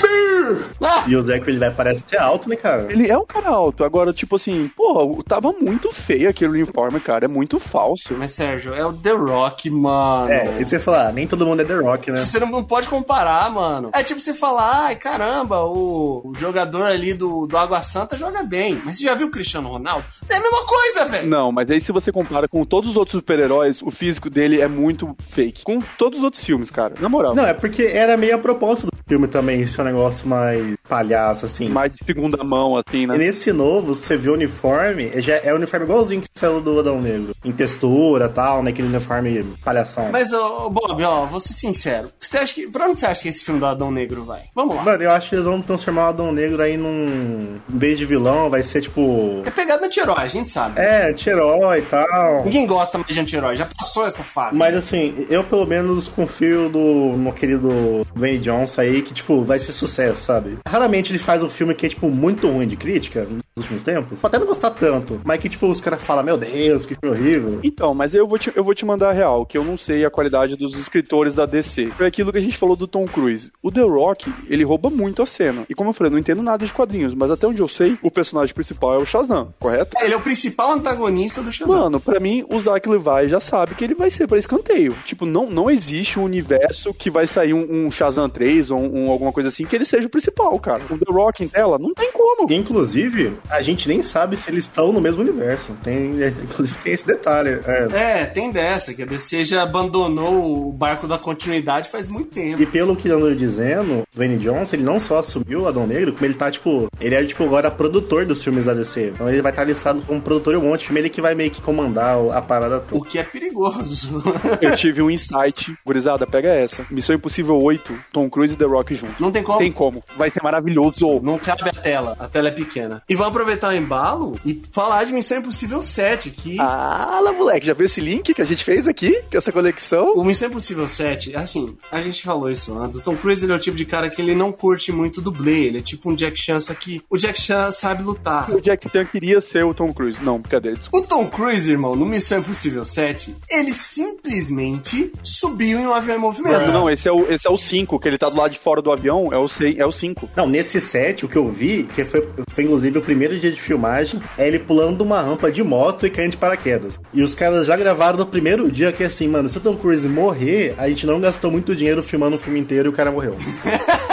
E o Zachary Levi parece ser alto, né, cara? Ele é um cara alto. Agora, tipo assim, porra, tava muito feio aquele uniforme, cara. É muito falso. Mas, Sérgio, é o The Rock, mano. É, e você falar, ah, nem todo mundo é The Rock, né? Você não, não pode comparar, mano. É tipo você falar, ai, caramba, o, o jogador ali do, do Água Santa joga bem. Mas você já viu o Cristiano Ronaldo? É a mesma coisa, velho. Não, mas aí se você compara com todos os outros super-heróis, o físico dele é muito fake. com todos os outros filmes, cara. Na moral. Não, é porque era meio a proposta do filme também, esse é um negócio mais palhaço, assim. Mais de segunda mão, assim, E né? nesse novo, você vê o uniforme, já é o uniforme igualzinho que saiu do Adão Negro. Em textura e tal, né? Aquele uniforme palhação. Mas, ô, Bob, ó, vou ser sincero. Você acha que, pra onde você acha que esse filme do Adão Negro vai? Vamos lá. Mano, eu acho que eles vão transformar o Adão Negro aí num. Em vez de vilão, vai ser tipo. É pegada anti-herói, a gente sabe. É, anti-herói e tal. Ninguém gosta mais de anti-herói, já passou essa fase. Mas assim, eu pelo menos confio do no querido Dwayne Johnson aí, que, tipo, vai ser sucesso, sabe? Raramente ele faz um filme que é, tipo, muito ruim de crítica nos últimos tempos. Pode até não gostar tanto, mas que, tipo, os caras falam, meu Deus, que filme horrível. Então, mas eu vou, te, eu vou te mandar a real, que eu não sei a qualidade dos escritores da DC. Foi aquilo que a gente falou do Tom Cruise. O The Rock, ele rouba muito a cena. E como eu falei, eu não entendo nada de quadrinhos, mas até onde eu sei, o personagem principal é o Shazam, correto? Ele é o principal antagonista do Shazam. Mano, pra mim, o Zack Levi já sabe que ele vai ser pra escanteio. Tipo, não, não existe um universo que vai sair um, um Shazam 3 ou um, alguma coisa assim que ele seja o principal, cara. O The Rock em tela, não tem como. Inclusive, a gente nem sabe se eles estão no mesmo universo. Tem, inclusive, tem esse detalhe. É. É, tem dessa, que a DC já abandonou o barco da continuidade faz muito tempo. E pelo que eu ando dizendo, Dwayne Johnson, ele não só assumiu o Adão Negro, como ele tá, tipo, ele é, tipo, agora produtor dos filmes da DC. Então ele vai estar listado como produtor de um monte de filme, ele que vai meio que comandar a parada toda. O que é perigoso. Eu tive um insight. Gurizada, pega essa. Missão Impossível 8, Tom Cruise e The Rock juntos. Não tem como. Tem como. Vai ser maravilhoso. Não cabe a tela, a tela é pequena. E vamos aproveitar o embalo e falar de Missão Impossível 7, que Ah, lá, moleque, já viu esse link que a gente fez aqui? Com essa conexão? o Missão Impossível 7, assim, a gente falou isso antes. O Tom Cruise ele é o tipo de cara que ele não curte muito dublê. Ele é tipo um Jack Chan, só que o Jack Chan sabe lutar. O Jack Chan queria ser o Tom Cruise. Não, brincadeira, desculpa. O Tom Cruise, irmão, no Missão Impossível 7, ele simplesmente subiu em um avião em movimento. Não, não, esse é o esse é o 5, que ele tá do lado de fora do avião, é o 6, é o 5. Não, nesse set, o que eu vi, que foi, foi inclusive o primeiro dia de filmagem, é ele pulando uma rampa de moto e caindo de paraquedas. E os caras já gravaram no primeiro dia que assim, mano, se o Tom Cruise morrer, a gente não gastou muito dinheiro filmando o filme inteiro e o cara morreu.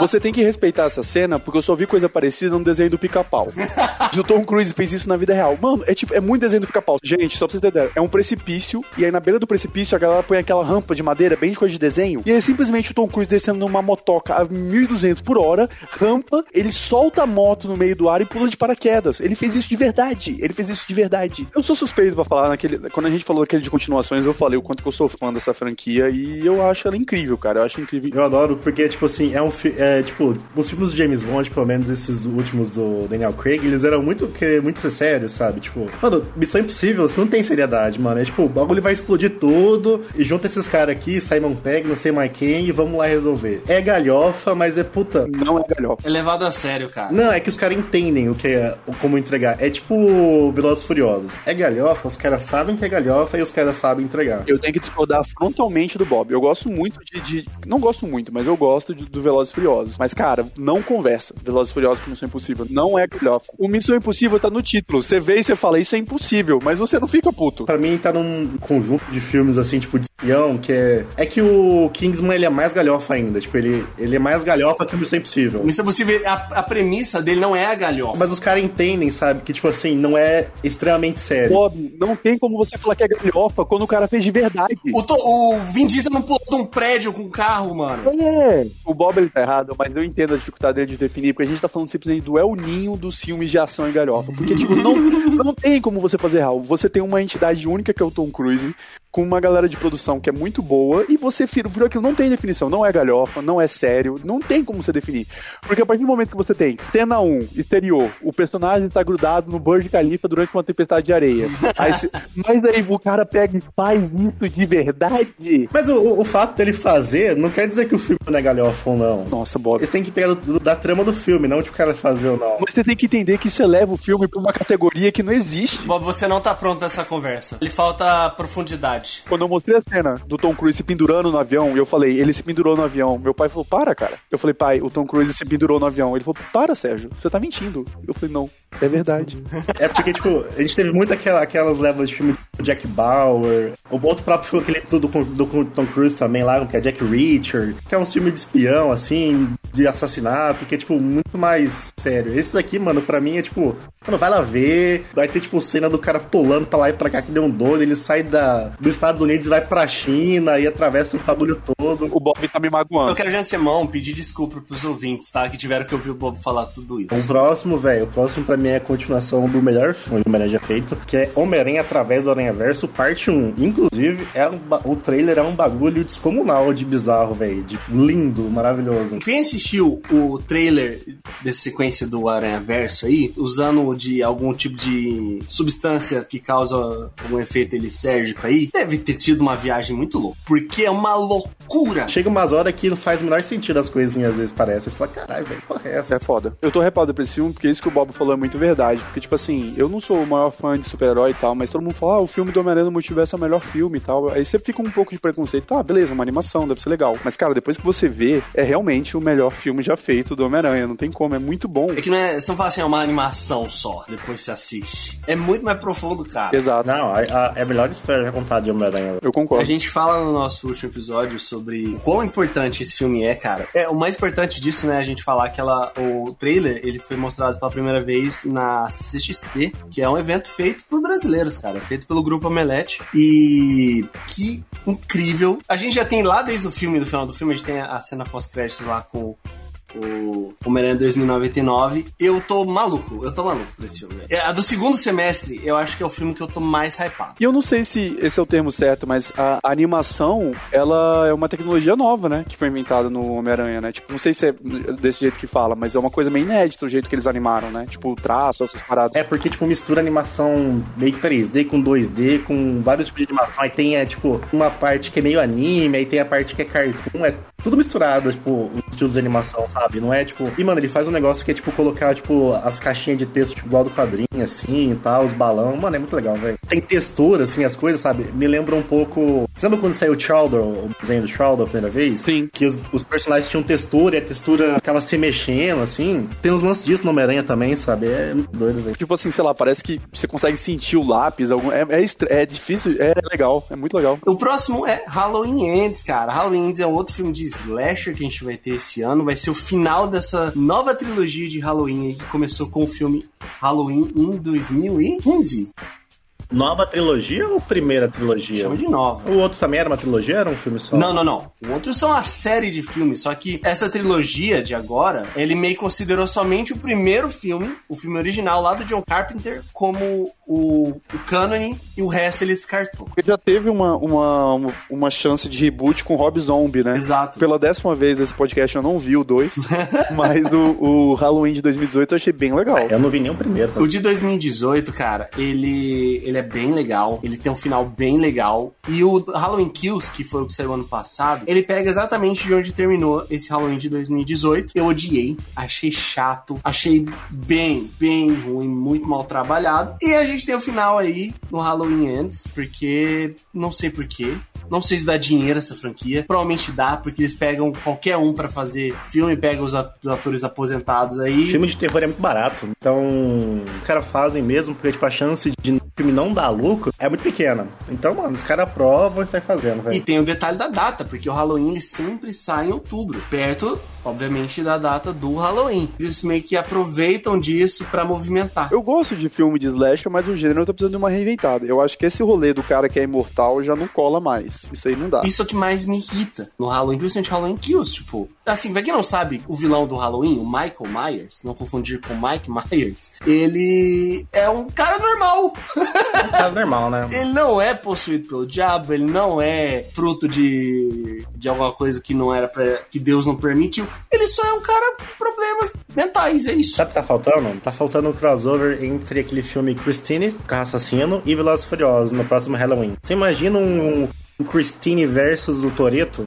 Você tem que respeitar essa cena, porque eu só vi coisa parecida no desenho do pica-pau. E o Tom Cruise fez isso na vida real. Mano, é tipo, é muito desenho do pica-pau. Gente, só pra você ter ideia, é um precipício, e aí na beira do precipício a galera põe aquela rampa de madeira, bem de coisa de desenho, e aí simplesmente o Tom Cruise descendo numa motoca a 1200 por hora, rampa, ele solta a moto no meio do ar e pula de paraquedas. Ele fez isso de verdade. Ele fez isso de verdade. Eu sou suspeito pra falar naquele. Quando a gente falou aquele de continuações, eu falei o quanto que eu sou fã dessa franquia e eu acho ela incrível, cara. Eu acho incrível. Eu adoro, porque, tipo assim, é um fi- é, tipo, os filmes do James Bond, pelo menos esses últimos do Daniel Craig, eles eram muito, muito sérios, sabe? Tipo, mano, Missão Impossível, você não tem seriedade, mano. É tipo, o bagulho vai explodir tudo, e junta esses caras aqui, Simon Pegg, não sei mais quem, e vamos lá resolver. É galhofa, mas é puta. Não é galhofa. É levado a sério, cara. Não, é que os caras entendem o que é, como entregar. É tipo Velozes e Furiosos. É galhofa, os caras sabem que é galhofa e os caras sabem entregar. Eu tenho que discordar frontalmente do Bob. Eu gosto muito de. de- não gosto muito, mas eu gosto de- do Velozes e Furiosos. Mas, cara, não conversa. Velozes e Furiosos com Missão Impossível. Não é galhofa. O Missão Impossível tá no título. Você vê e você fala, isso é impossível, mas você não fica puto. Pra mim, tá num conjunto de filmes, assim, tipo, de espião, que é... É que o Kingsman, ele é mais galhofa ainda. Tipo, ele, ele é mais galhofa que o Missão Impossível. Missão Impossível, a, a premissa dele não é a galhofa. Mas os caras entendem, sabe? Que, tipo assim, não é extremamente sério. Bob, não tem como você falar que é galhofa quando o cara fez de verdade. O, to- o Vin Diesel não pulou de um prédio com um carro, mano. É. O Bob ele tá errado, mas eu entendo a dificuldade dele de definir, porque a gente tá falando simplesmente do El Ninho dos filmes de ação e galhofa. Porque, tipo, não, não tem como você fazer real. Você tem uma entidade única que é o Tom Cruise, com uma galera de produção que é muito boa, e você virou, aquilo. Não tem definição. Não é galhofa, não é sério, não tem como você definir. Porque a partir do momento que você tem cena 1, exterior, o personagem está grudado no Burj Khalifa durante uma tempestade de areia. Aí se- mas aí o cara pega e faz isso de verdade. Mas o, o- o fato dele fazer não quer dizer que o filme não é galhofa ou não. Nossa, Bob. Eles têm que pegar do- do- da trama do filme, não de o cara fazer ou não. Mas você tem que entender que você leva o filme pra uma categoria que não existe. Bob, você não tá pronto pra essa conversa. Ele falta profundidade. Quando eu mostrei a cena do Tom Cruise se pendurando no avião, e eu falei, ele se pendurou no avião. Meu pai falou, para, cara. Eu falei, pai, o Tom Cruise se pendurou no avião. Ele falou, para, Sérgio, você tá mentindo. Eu falei, não, é verdade. É porque, tipo, a gente teve muito aquela, aquelas levas de filme do Jack Bauer. O outro próprio filme, aquele do, do, do Tom Cruise também lá, que é Jack Reacher, que é um filme de espião, assim, de assassinato, que é, tipo, muito mais sério. Esses aqui, mano, pra mim é, tipo, Mano, vai lá ver. Vai ter, tipo, cena do cara pulando pra lá e pra cá que deu um doido. Ele sai da, dos Estados Unidos e vai pra China e atravessa o bagulho todo. O Bob tá me magoando. Eu quero, de antemão, pedir desculpa pros ouvintes, tá? Que tiveram que ouvir o Bob falar tudo isso. O próximo, velho, o próximo pra mim é a continuação do melhor filme do Homem-Aranha já feito, que é Homem-Aranha através do Aranha Verso, parte 1. Inclusive, é um o trailer é um bagulho descomunal de bizarro, velho. De lindo, maravilhoso. Quem assistiu o trailer dessa sequência do Aranha Verso aí, usando de algum tipo de substância que causa algum efeito elisérgico aí, deve ter tido uma viagem muito louca. Porque é uma loucura. Chega umas horas que não faz o menor sentido as coisinhas, às vezes parece. Você fala, caralho, velho, porra é essa? É foda. Eu tô repado pra esse filme porque isso que o Bob falou é muito verdade. Porque, tipo assim, eu não sou o maior fã de super-herói e tal, mas todo mundo fala, ah, o filme do Homem-Aranha no Multiverso é o melhor filme e tal. Aí você fica um pouco de preconceito. Tá, beleza, uma animação, deve ser legal. Mas, cara, depois que você vê, é realmente o melhor filme já feito do Homem-Aranha. Não tem como, é muito bom. É que não é, você não fala assim, é uma animação só, depois você assiste. É muito mais profundo, cara. Exato. Não, a, a, é a melhor história já contada de Homem-Aranha. Eu concordo. A gente fala no nosso último episódio sobre o quão importante esse filme é, cara. É, o mais importante disso, né, a gente falar que ela, o trailer, ele foi mostrado pela primeira vez na CXP, que é um evento feito por brasileiros, cara, feito pelo grupo Omelete. E que incrível. A gente já tem lá desde o filme, do final do filme, a gente tem a cena pós-créditos lá com o Homem-Aranha 2099. Eu tô maluco, eu tô maluco por esse filme. É, A do segundo semestre, eu acho que é o filme que eu tô mais hypado. E eu não sei se esse é o termo certo, mas a animação, ela é uma tecnologia nova, né? Que foi inventada no Homem-Aranha, né? Tipo, não sei se é desse jeito que fala, mas é uma coisa meio inédita o jeito que eles animaram, né? Tipo, o traço, essas paradas. É porque, tipo, mistura animação meio que 3D com 2D, com vários tipos de animação. Aí tem, é, tipo, uma parte que é meio anime, aí tem a parte que é cartoon, é tudo misturado, tipo, os estilos de animação, sabe? Não é, tipo... E, mano, ele faz um negócio que é, tipo, colocar, tipo, as caixinhas de texto, tipo, igual do quadrinho, assim, e tal, os balão. Mano, é muito legal, velho. Tem textura, assim, as coisas, sabe? Me lembra um pouco... Você lembra quando saiu o Chowder, o desenho do Chowder a primeira vez? Sim. Que os, os personagens tinham textura e a textura ficava se mexendo, assim. Tem uns lances disso no Homem-Aranha também, sabe? É muito doido, velho. Tipo assim, sei lá, parece que você consegue sentir o lápis. Algum... É, é, é difícil, é legal, é muito legal. O próximo é Halloween Ends, cara. Halloween Ends é um outro filme de slasher que a gente vai ter esse ano. Vai ser o final dessa nova trilogia de Halloween aí, que começou com o filme Halloween em 2015. Nova trilogia ou primeira trilogia? Chama de nova. O outro também era uma trilogia era um filme só? Não, não, não. O outro são a série de filmes, só que essa trilogia de agora, ele meio que considerou somente o primeiro filme, o filme original lá do John Carpenter, como o, o cânone e o resto ele descartou. Porque já teve uma, uma, uma chance de reboot com Rob Zombie, né? Exato. Pela décima vez nesse podcast eu não vi o 2, mas o, o Halloween de 2018 eu achei bem legal. Eu não vi nem o primeiro. O de 2018, cara, ele, ele é bem legal. Ele tem um final bem legal. E o Halloween Kills, que foi o que saiu ano passado, ele pega exatamente de onde terminou esse Halloween de 2018. Eu odiei, achei chato, achei bem, bem ruim, muito mal trabalhado. E a gente tem o final aí no Halloween Ends, porque não sei porquê. Não sei se dá dinheiro essa franquia. Provavelmente dá, porque eles pegam qualquer um pra fazer filme, pegam os at- os atores aposentados aí. Filme de terror é muito barato. Então, os caras fazem mesmo, porque tipo, a chance de filme não dar lucro é muito pequena. Então, mano, os caras aprovam e saem fazendo, E velho. tem o detalhe da data, porque o Halloween ele sempre sai em outubro, perto, obviamente, da data do Halloween. Eles meio que aproveitam disso pra movimentar. Eu gosto de filme de slasher, mas o gênero tá precisando de uma reinventada. Eu acho que esse rolê do cara que é imortal já não cola mais. Isso aí não dá. Isso é o que mais me irrita no Halloween, principalmente Halloween Kills, tipo. Assim, pra quem não sabe, o vilão do Halloween, o Michael Myers, não confundir com Mike Myers, ele é um cara normal. É caso normal, né? Ele não é possuído pelo diabo, ele não é fruto de, de alguma coisa que não era para que Deus não permitiu. Ele só é um cara com problemas mentais, é isso. Sabe o que tá faltando? Tá faltando um crossover entre aquele filme Christine, Carro Assassino, e Velozes Furiosos no próximo Halloween. Você imagina um, um Christine versus o Toreto?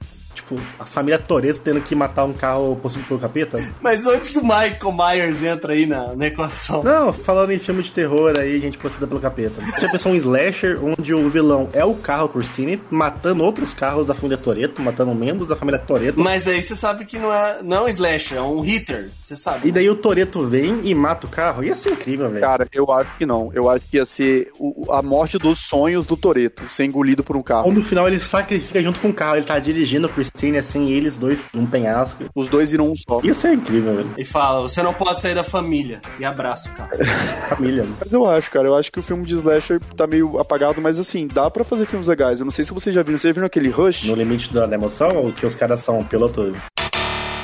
Tipo, a família Toreto tendo que matar um carro possuído pelo capeta? Mas onde que o Michael Myers entra aí na, na equação? Não, falando em filme de terror aí, gente possuída pelo capeta. Você pensou um slasher onde o vilão é o carro Christine, matando outros carros da família Toreto, matando membros da família Toreto. Mas aí você sabe que não é, não é um slasher, é um hitter, você sabe. E daí o Toreto vem e mata o carro. Ia ser incrível, velho. Cara, eu acho que não. Eu acho que ia ser o- a morte dos sonhos do Toreto, ser engolido por um Ou carro. no final ele sacrifica junto com o carro, ele tá dirigindo o Christine cena assim, eles dois num penhasco. Os dois viram um só. Isso é incrível, velho. E fala, você não pode sair da família. E abraço, cara. Família. Mas eu acho, cara, eu acho que o filme de slasher tá meio apagado, mas assim, dá pra fazer filmes legais. Eu não sei se vocês já viram. Vocês já viram aquele Rush? No limite da emoção, ou que os caras são pilotos?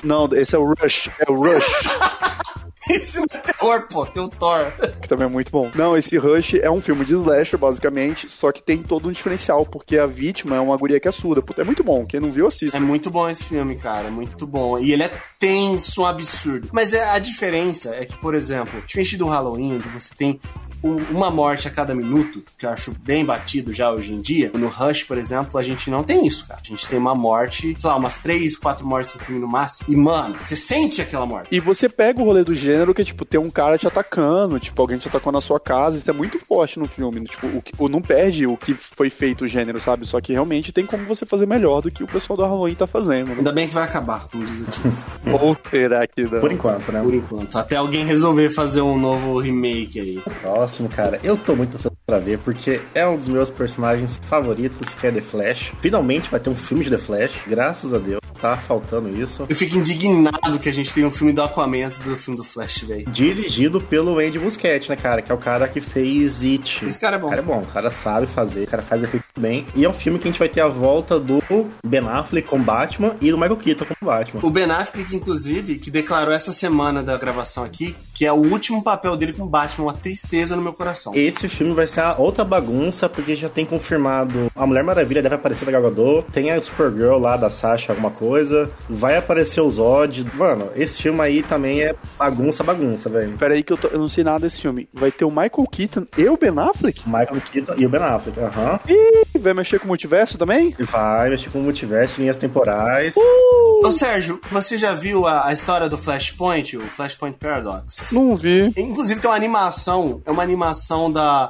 Não, esse é o Rush. É o Rush. Isso não é terror, pô. Tem o Thor. que também é muito bom. Não, esse Rush é um filme de slasher, basicamente, só que tem todo um diferencial, porque a vítima é uma guria que é surda. Puta, é muito bom. Quem não viu, assista. É muito bom esse filme, cara. É muito bom. E ele é tenso, um absurdo. Mas é, a diferença é que, por exemplo, diferente do Halloween, onde você tem uma morte a cada minuto, que eu acho bem batido já hoje em dia, no Rush, por exemplo, a gente não tem isso, cara. A gente tem uma morte, sei lá, umas três, quatro mortes no filme no máximo. E, mano, você sente aquela morte. E você pega o rolê do gênero que, tipo, tem um cara te atacando, tipo, alguém te atacou na sua casa, isso é muito forte no filme. Tipo, o, que- o não perde o que foi feito o gênero, sabe? Só que realmente tem como você fazer melhor do que o pessoal do Halloween tá fazendo. Né? Ainda bem que vai acabar, como diz o Tio. Ou será que não? Por enquanto, né? Por enquanto. Até alguém resolver fazer um novo remake aí. Próximo, cara, eu tô muito ansioso pra ver, porque é um dos meus personagens favoritos, que é The Flash. Finalmente vai ter um filme de The Flash, graças a Deus. Tá faltando isso. Eu fico indignado que a gente tem um filme do Aquaman do filme do Flash, velho. Dirigido pelo Andy Muschietti, né, cara? Que é o cara que fez It. Esse cara é bom. O cara é bom, o cara sabe fazer, o cara faz efeito bem. E é um filme que a gente vai ter a volta do Ben Affleck com Batman e do Michael Keaton com Batman. O Ben Affleck, inclusive, que declarou essa semana da gravação aqui, que é o último papel dele com Batman, uma tristeza no meu coração. Esse filme vai ser a outra bagunça, porque já tem confirmado a Mulher Maravilha deve aparecer da Gal Gadot, tem a Supergirl lá da Sasha, alguma coisa, vai aparecer o Zod. Mano, esse filme aí também é bagunça, bagunça, velho. Peraí que eu, tô- eu não sei nada desse filme. Vai ter o Michael Keaton e o Ben Affleck? Michael Keaton e o Ben Affleck, aham. Ih, vai mexer com o multiverso também? Vai mexer com o multiverso, linhas temporais. Ô Sérgio, você já viu a, a história do Flashpoint, o Flashpoint Paradox? Não vi. Inclusive tem uma animação, é uma animação da.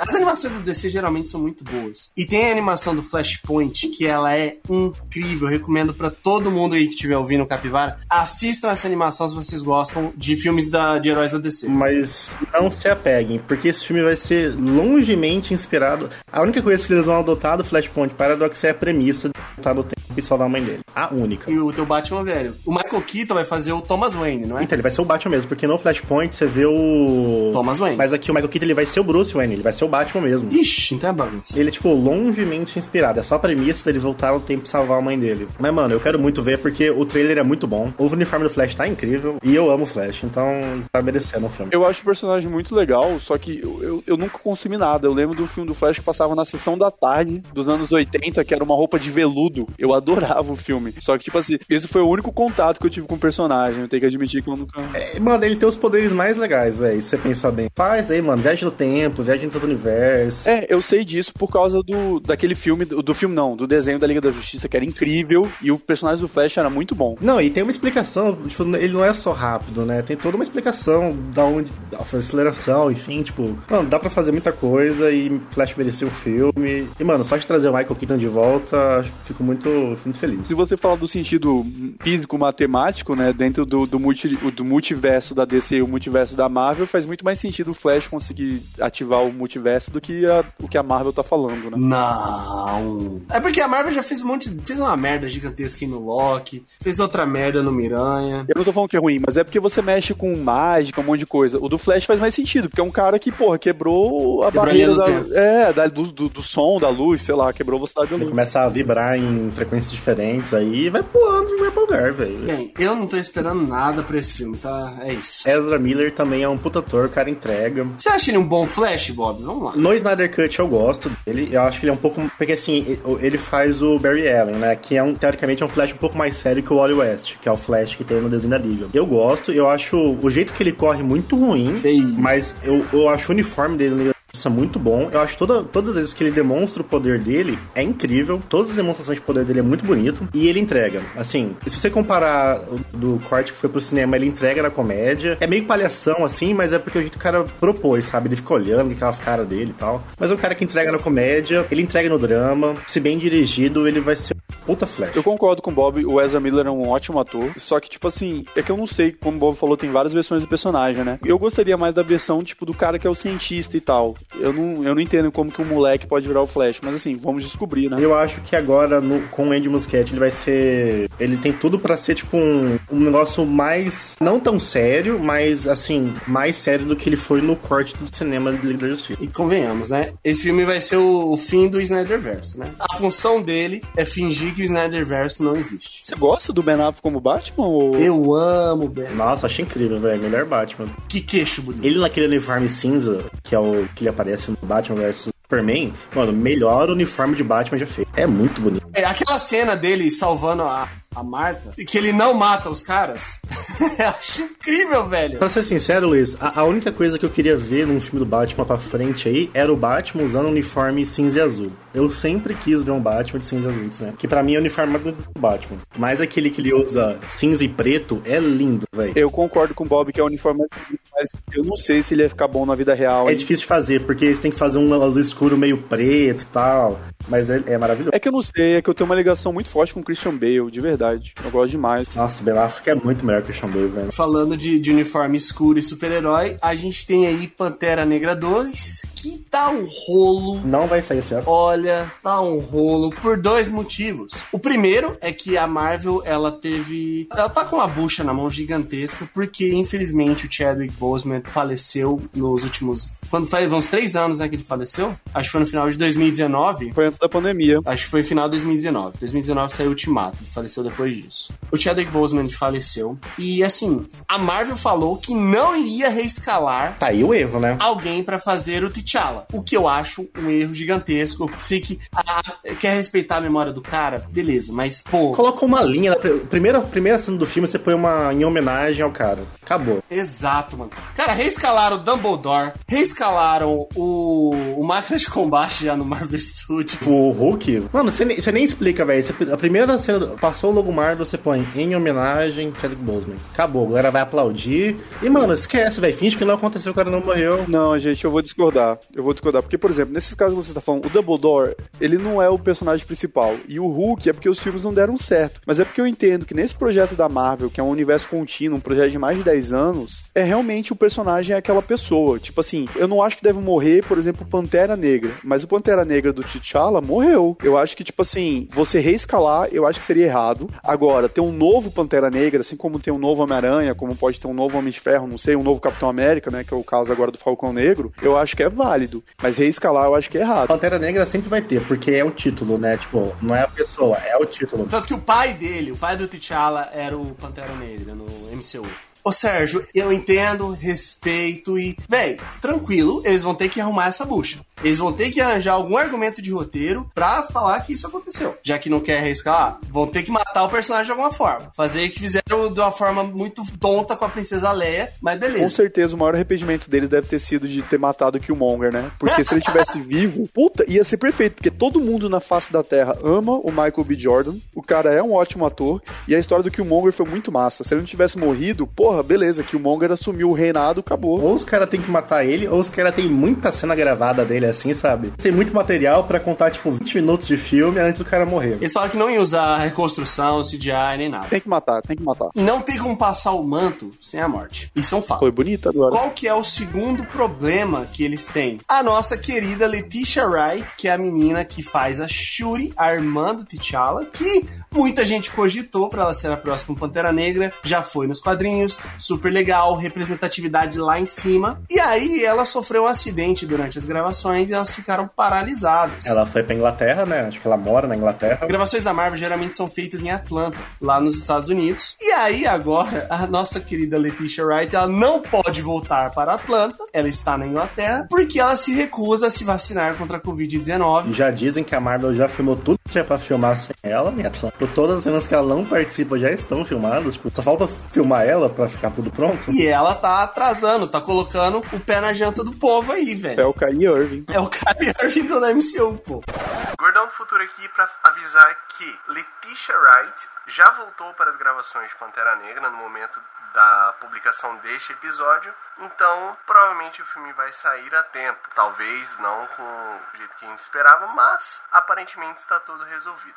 As animações da DC geralmente são muito boas. E tem a animação do Flashpoint, que ela é incrível. Eu recomendo pra todo mundo aí que estiver ouvindo o Capivara. Assistam essa animação se vocês gostam de filmes da, de heróis da DC. Mas não se apeguem, porque esse filme vai ser longemente inspirado. A única coisa que eles vão adotar do Flashpoint Paradox é a premissa de voltar no tempo e salvar a mãe dele. A única. E o teu Batman velho. O Michael Keaton vai fazer o Thomas Wayne, não é? Então, ele vai ser o Batman mesmo, porque no Flashpoint você vê o. Thomas Wayne. Mas aqui o Michael Keaton ele vai ser o Bruce Wayne, ele vai ser o Batman mesmo. Ixi, então é bagunça. Ele é, tipo, longemente inspirado. É só a premissa dele voltar no tempo e salvar a mãe dele. Mas, mano, eu quero muito ver porque o trailer é muito bom. O uniforme do Flash tá incrível. E eu amo o Flash, então tá merecendo o filme. Eu acho o personagem muito legal, só que eu, eu, eu nunca consumi nada. Eu lembro do filme do Flash que passava na sessão da tarde dos anos 80, que era uma roupa de veludo. Eu adorava o filme. Só que, tipo assim, esse foi o único contato que eu tive com o personagem. Eu tenho que admitir que eu nunca. É, mano, ele tem os poderes mais legais, velho. Se você pensar bem. Faz aí, mano. Viaja no tempo, viaja em todo o universo. É, eu sei disso por causa do daquele filme, do, do filme não, do desenho da Liga da Justiça, que era incrível, e o personagem do Flash era muito bom. Não, e tem uma explicação, tipo, ele não é só rápido, né? Tem toda uma explicação da onde. da aceleração, enfim, tipo, mano, dá pra fazer muita coisa e Flash merecia um filme. E, mano, só de trazer o Michael Keaton de volta, fico muito, muito feliz. Se você falar do sentido físico-matemático, né, dentro do, do, multi, do multiverso da DC e o multiverso da Marvel, faz muito mais sentido o Flash conseguir ativar o multiverso do que a- o que a Marvel tá falando, né? Não. É porque a Marvel já fez um monte. fez uma merda gigantesca aí no Loki, fez outra merda no Miranha. Eu não tô falando que é ruim, mas é porque você mexe com mágica, um monte de coisa. O do Flash faz mais sentido, porque é um cara que, porra, quebrou a Quebrou a barreira linha da, é, da- do, do, do som, da luz, sei lá, quebrou a velocidade da Ele luz. começa a vibrar em frequências diferentes aí e vai pulando de lugar pra lugar, velho. Bem, eu não tô esperando nada pra esse filme, tá? É isso. Ezra Miller também é um puta ator, o cara entrega. Você acha ele um bom Flash, Bob? Vamos lá. No Snyder Cut eu gosto dele, eu acho que ele é um pouco. Porque assim, ele faz o Barry Allen, né? Que é um, teoricamente, é um Flash um pouco mais sério que o Wally West, que é o Flash que tem no desenho da Liga. Eu gosto, eu acho o jeito que ele corre muito ruim, Feio. mas eu, eu acho o uniforme dele da Justiça muito bom. Eu acho toda, todas as vezes que ele demonstra o poder dele é incrível. Todas as demonstrações de poder dele é muito bonito. E ele entrega. Assim, se você comparar do corte que foi pro cinema, ele entrega na comédia. É meio palhação, assim, mas é porque o jeito que o cara propôs, sabe? Ele fica olhando aquelas caras dele e tal. Mas é um cara que entrega na comédia, ele entrega no drama. Se bem dirigido, ele vai ser puta Flash. Eu concordo com o Bob, o Ezra Miller é um ótimo ator, só que, tipo assim, é que eu não sei, como o Bob falou, tem várias versões do personagem, né? Eu gostaria mais da versão, tipo, do cara que é o cientista e tal. Eu não, eu não entendo como que um moleque pode virar o Flash, mas assim, vamos descobrir, né? Eu acho que agora, no- com o Andy Muschietti, ele vai ser... Ele tem tudo pra ser, tipo, um, um negócio mais... Não tão sério, mas, assim, mais sério do que ele foi no corte do cinema de Liga da Justiça. E convenhamos, né? Esse filme vai ser o, o fim do Snyderverse, né? A função dele é fingir que o Snyderverse não existe. Você gosta do Ben Affleck como Batman? Ou... Eu amo Ben. Nossa, achei incrível, velho. Melhor Batman. Que queixo bonito. Ele naquele uniforme cinza, que é o que ele aparece no Batman vs Superman, mano, melhor uniforme de Batman já feito. É muito bonito. É, aquela cena dele salvando a, a Marta, e que ele não mata os caras, eu acho incrível, velho. Pra ser sincero, Luiz, a, a única coisa que eu queria ver num filme do Batman pra frente aí era o Batman usando um uniforme cinza e azul. Eu sempre quis ver um Batman de cinza e azul, né? Que pra mim é o uniforme mais bonito do Batman. Mas aquele que ele usa cinza e preto é lindo, velho. Eu concordo com o Bob que é o uniforme mais bonito, mas eu não sei se ele ia ficar bom na vida real. É hein? difícil de fazer, porque você tem que fazer um azul escuro meio preto e tal. Mas é, é maravilhoso. É que eu não sei, é que eu tenho uma ligação muito forte com o Christian Bale, de verdade. Eu gosto demais. Nossa, o Ben Affleck é muito melhor que o Christian Bale, velho. Falando de, de uniforme escuro e super-herói, a gente tem aí Pantera Negra 2, que tá um rolo. Não vai sair certo. Olha, tá um rolo por dois motivos. O primeiro é que a Marvel, ela teve. Ela tá com uma bucha na mão gigantesca, porque infelizmente o Chadwick Boseman faleceu nos últimos. Quando faz uns três anos, né, que ele faleceu? Acho que foi no final de 2019. Foi antes da pandemia. Acho que foi final de 2019. 2019 saiu o Ultimato, ele faleceu depois disso. O Chadwick Boseman faleceu. E assim, a Marvel falou que não iria reescalar Tá aí o erro, né? alguém pra fazer o T'Challa. O que eu acho um erro gigantesco. Sei que ah, quer respeitar a memória do cara, beleza, mas pô. Coloca uma linha. Primeira, primeira cena do filme, você põe uma em homenagem ao cara. Acabou. Exato, mano. Cara, reescalaram o Dumbledore, reescalaram o, o máquina de combate já no Marvel Studios. O Hulk. Mano, você nem, você nem explica, velho. A primeira cena. Passou o logo Marvel, você põe em homenagem Chadwick Boseman. Acabou. A galera vai aplaudir. E, mano, esquece, velho. Finge que não aconteceu, o cara não morreu. Não, gente, eu vou discordar. Eu vou discordar. Porque, por exemplo, nesses casos que você está falando, o Dumbledore, ele não é o personagem principal. E o Hulk é porque os filmes não deram certo. Mas é porque eu entendo que nesse projeto da Marvel, que é um universo contínuo, um projeto de mais de 10 anos, é realmente o personagem é aquela pessoa. Tipo assim, eu não acho que deve morrer, por exemplo, o Pantera Negra. Mas o Pantera Negra do T'Challa morreu. Eu acho que, tipo assim, você reescalar, eu acho que seria errado. Agora, ter um novo Pantera Negra, assim como tem um novo Homem-Aranha, como pode ter um novo Homem de Ferro, não sei, um novo Capitão América, né? Que é o caso agora do Falcão Negro, eu acho que é válido. Mas reescalar eu acho que é errado. Pantera Negra sempre vai ter, porque é o título, né? Tipo, não é a pessoa, é o título. Tanto que o pai dele, o pai do T'Challa, era o Pantera Negra no MCU. Ô Sérgio, eu entendo, respeito e. Véi, tranquilo, eles vão ter que arrumar essa bucha. Eles vão ter que arranjar algum argumento de roteiro pra falar que isso aconteceu. Já que não quer arriscar, vão ter que matar o personagem de alguma forma. Fazer que fizeram de uma forma muito tonta com a Princesa Leia, mas Com beleza. certeza o maior arrependimento deles deve ter sido de ter matado o Killmonger, né? Porque se ele tivesse vivo, puta, ia ser perfeito, porque todo mundo na face da Terra ama o Michael B. Jordan, o cara é um ótimo ator, e a história do Killmonger foi muito massa. Se ele não tivesse morrido, porra, beleza, Killmonger assumiu o reinado, acabou. Ou os caras têm que matar ele, ou os caras têm muita cena gravada dele assim, sabe? Tem muito material pra contar, tipo, 20 minutos de filme antes do cara morrer. Eles falaram que não ia usar reconstrução, CGI, nem nada. Tem que matar, tem que matar. E não tem como passar o manto sem a morte. Isso é um fato. Foi bonito agora. Qual que é o segundo problema que eles têm? A nossa querida Letitia Wright, que é a menina que faz a Shuri, a irmã do T'Challa, que muita gente cogitou pra ela ser a próxima Pantera Negra, já foi nos quadrinhos, super legal, representatividade lá em cima. E aí ela sofreu um acidente durante as gravações e elas ficaram paralisadas. Ela foi pra Inglaterra, né? Acho que ela mora na Inglaterra. As gravações da Marvel geralmente são feitas em Atlanta, lá nos Estados Unidos. E aí agora a nossa querida Letitia Wright, ela não pode voltar para Atlanta. Ela está na Inglaterra porque ela se recusa a se vacinar contra a E COVID-19. já dizem que a Marvel já filmou tudo que tinha pra filmar sem ela, né? Por todas as cenas que ela não participa já estão filmadas. Tipo, só falta filmar ela pra ficar tudo pronto. E ela tá atrasando, tá colocando o pé na janta do povo aí, É velho. o Kyrie Irving. É o Kyrie Irving do MCU, pô. Gordão do Futuro aqui pra avisar que Letitia Wright já voltou para as gravações de Pantera Negra no momento da publicação deste episódio, então provavelmente o filme vai sair a tempo. Talvez não com o jeito que a gente esperava, mas aparentemente está tudo resolvido.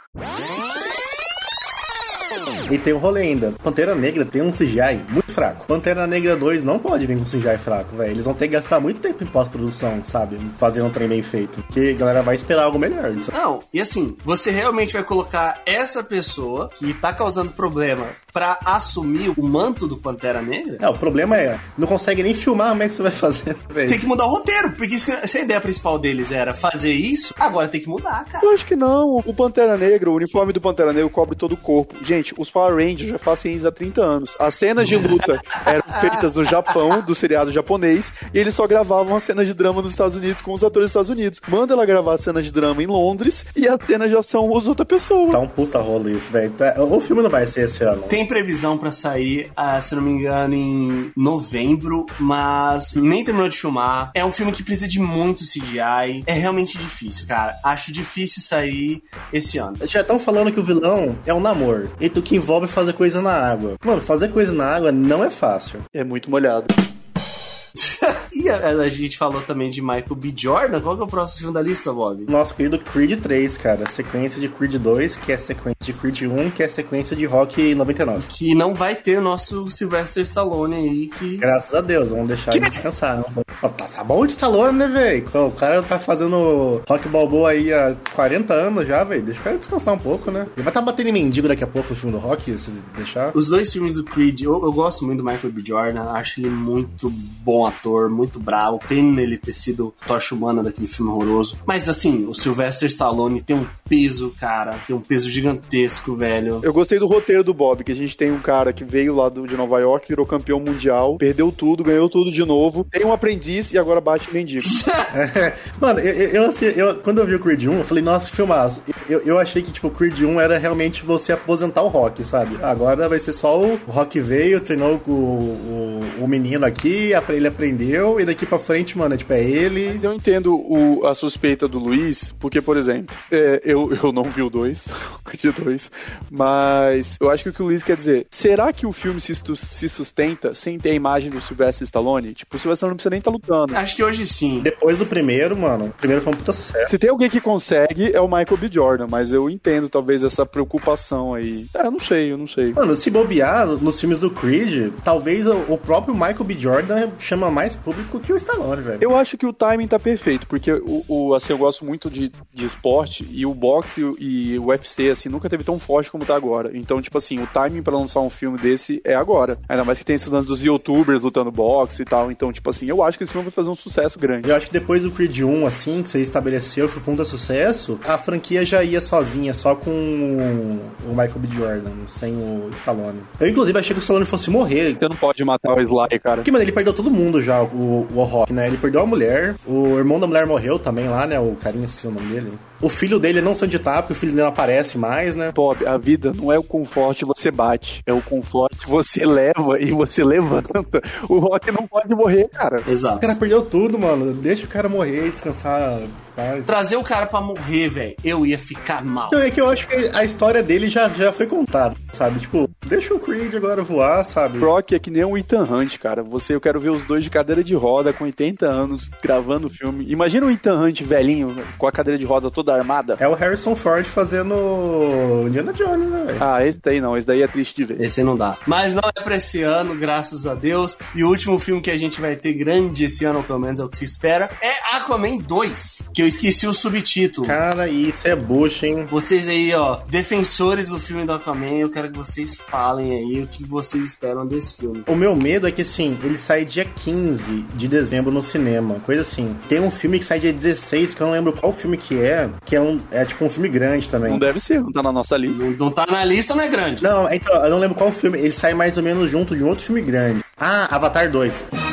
E tem um rolê ainda. Pantera Negra tem um CGI muito fraco. Pantera Negra 2 não pode vir com CGI fraco, velho. Eles vão ter que gastar muito tempo em pós-produção, sabe? Fazendo um trem bem feito. Porque a galera vai esperar algo melhor. Não, e assim, você realmente vai colocar essa pessoa que tá causando problema pra assumir o manto do Pantera Negra? Não, o problema é, não consegue nem filmar como é que você vai fazer, velho. Tem que mudar o roteiro, porque se, se a ideia principal deles era fazer isso, agora tem que mudar, cara. Eu acho que não. O Pantera Negra, o uniforme do Pantera Negra cobre todo o corpo. Gente, os Power Rangers já fazem isso há 30 anos. As cenas de luta eram feitas no Japão, do seriado japonês, e eles só gravavam as cenas de drama nos Estados Unidos com os atores dos Estados Unidos. Manda ela gravar as cenas de drama em Londres e a cena de ação usa outra pessoa. Tá um puta rolo isso, velho. Tá- O filme não vai ser esse ano. Tem previsão pra sair, ah, se não me engano, em novembro, mas nem terminou de filmar. É um filme que precisa de muito CGI. É realmente difícil, cara. Acho difícil sair esse ano. Já estão falando que o vilão é um namoro. E tu que envolve fazer coisa na água. Mano, fazer coisa na água não é fácil. É muito molhado. E a, a gente falou também de Michael B. Jordan. Qual que é o próximo filme da lista, Bob? Nosso querido Creed 3, cara. Sequência de Creed 2, que é sequência de Creed 1, que é sequência de Rock 99. Que não vai ter o nosso Sylvester Stallone aí, que... Graças a Deus, vamos deixar ele descansar. Não. Tá, tá bom de Stallone, né, velho? O cara tá fazendo Rock Balboa aí há 40 anos já, velho. Deixa o cara descansar um pouco, né? Ele vai estar tá batendo em mendigo daqui a pouco no filme do Rock, se deixar. Os dois filmes do Creed, eu, eu gosto muito do Michael B. Jordan. Acho ele muito bom ator, muito bravo. Pena ele ter sido tocha humana daquele filme horroroso. Mas assim, o Sylvester Stallone tem um peso, cara. Tem um peso gigantesco, velho. Eu gostei do roteiro do Bob, que a gente tem um cara que veio lá do, de Nova York, virou campeão mundial, perdeu tudo, ganhou tudo de novo, tem um aprendiz e agora bate mendigo. Mano, eu, eu, assim, eu- quando eu vi o Creed 1, eu falei, nossa, que filmaço. Eu, eu achei que, tipo, o Creed 1 era realmente você aposentar o Rock, sabe? Agora vai ser só o Rock veio, treinou com o, o, o menino aqui, ele aprendeu, e daqui pra frente, mano, é, tipo, é ele. Mas eu entendo o- a suspeita do Luiz, porque, por exemplo, é, eu, eu não vi o 2, o de 2, mas eu acho que o que o Luiz quer dizer, será que o filme se, se sustenta sem ter a imagem do Sylvester Stallone? Tipo, o Sylvester Stallone não precisa nem estar lutando. Acho que hoje sim. Depois do primeiro, mano, o primeiro foi um puta sucesso. Se tem alguém que consegue, é o Michael B. Jordan, mas eu entendo talvez essa preocupação aí. É, eu não sei, eu não sei. Mano, se bobear nos filmes do Creed, talvez o, o próprio Michael B. Jordan chama mais público que o Stallone, velho. Eu acho que o timing tá perfeito, porque o, o- assim, eu gosto muito de, de esporte e o boxe e o UFC, assim, nunca teve tão forte como tá agora. Então, tipo assim, o timing pra lançar um filme desse é agora. Ainda mais que tem esses lances dos youtubers lutando boxe e tal. Então, tipo assim, eu acho que esse filme vai fazer um sucesso grande. Eu acho que depois do Creed 1, assim, que você estabeleceu, foi um puta sucesso, a franquia já ia sozinha, só com o Michael B. Jordan, sem o Stallone. Eu, inclusive, achei que o Stallone fosse morrer. Você não pode matar o Sly, cara. Porque, mano, ele perdeu todo mundo já, o, o Rock, né? Ele perdeu a mulher, o irmão da mulher morreu também lá, né? O carinha, esqueci o nome dele. O filho dele não onde tá, porque o filho dele não aparece mais, né? Bob, a vida não é o conforto você bate, é o conforto você leva e você levanta. O Rock não pode morrer, cara. O Exato. cara perdeu tudo, mano. Deixa o cara morrer e descansar. Paz. Trazer o cara pra morrer, velho, eu ia ficar mal. Então é que eu acho que a história dele já, já foi contada, sabe? Tipo, deixa o Creed agora voar, sabe? Rock é que nem o Ethan Hunt, cara. Você, eu quero ver os dois de cadeira de roda com 80 anos gravando o filme. Imagina o Ethan Hunt velhinho com a cadeira de roda toda armada. É o Harrison Ford fazendo Indiana Jones, né, velho? Ah, esse daí não, esse daí é triste de ver. Esse não dá. Mas não é pra esse ano, graças a Deus. E o último filme que a gente vai ter grande esse ano, ou pelo menos é o que se espera, é Aquaman 2. Que eu esqueci o subtítulo. Cara, isso é bucha, hein? Vocês aí, ó, defensores do filme do Aquaman, eu quero que vocês falem aí o que vocês esperam desse filme. O meu medo é que, assim, ele sai dia 15 de dezembro no cinema, coisa assim. Tem um filme que sai dia 16, que eu não lembro qual filme que é, que é, um, é tipo um filme grande também. Não deve ser, não tá na nossa lista. Não, não tá na lista, não é grande. Não, então, eu não lembro qual filme. Ele sai mais ou menos junto de um outro filme grande. Ah, Avatar 2.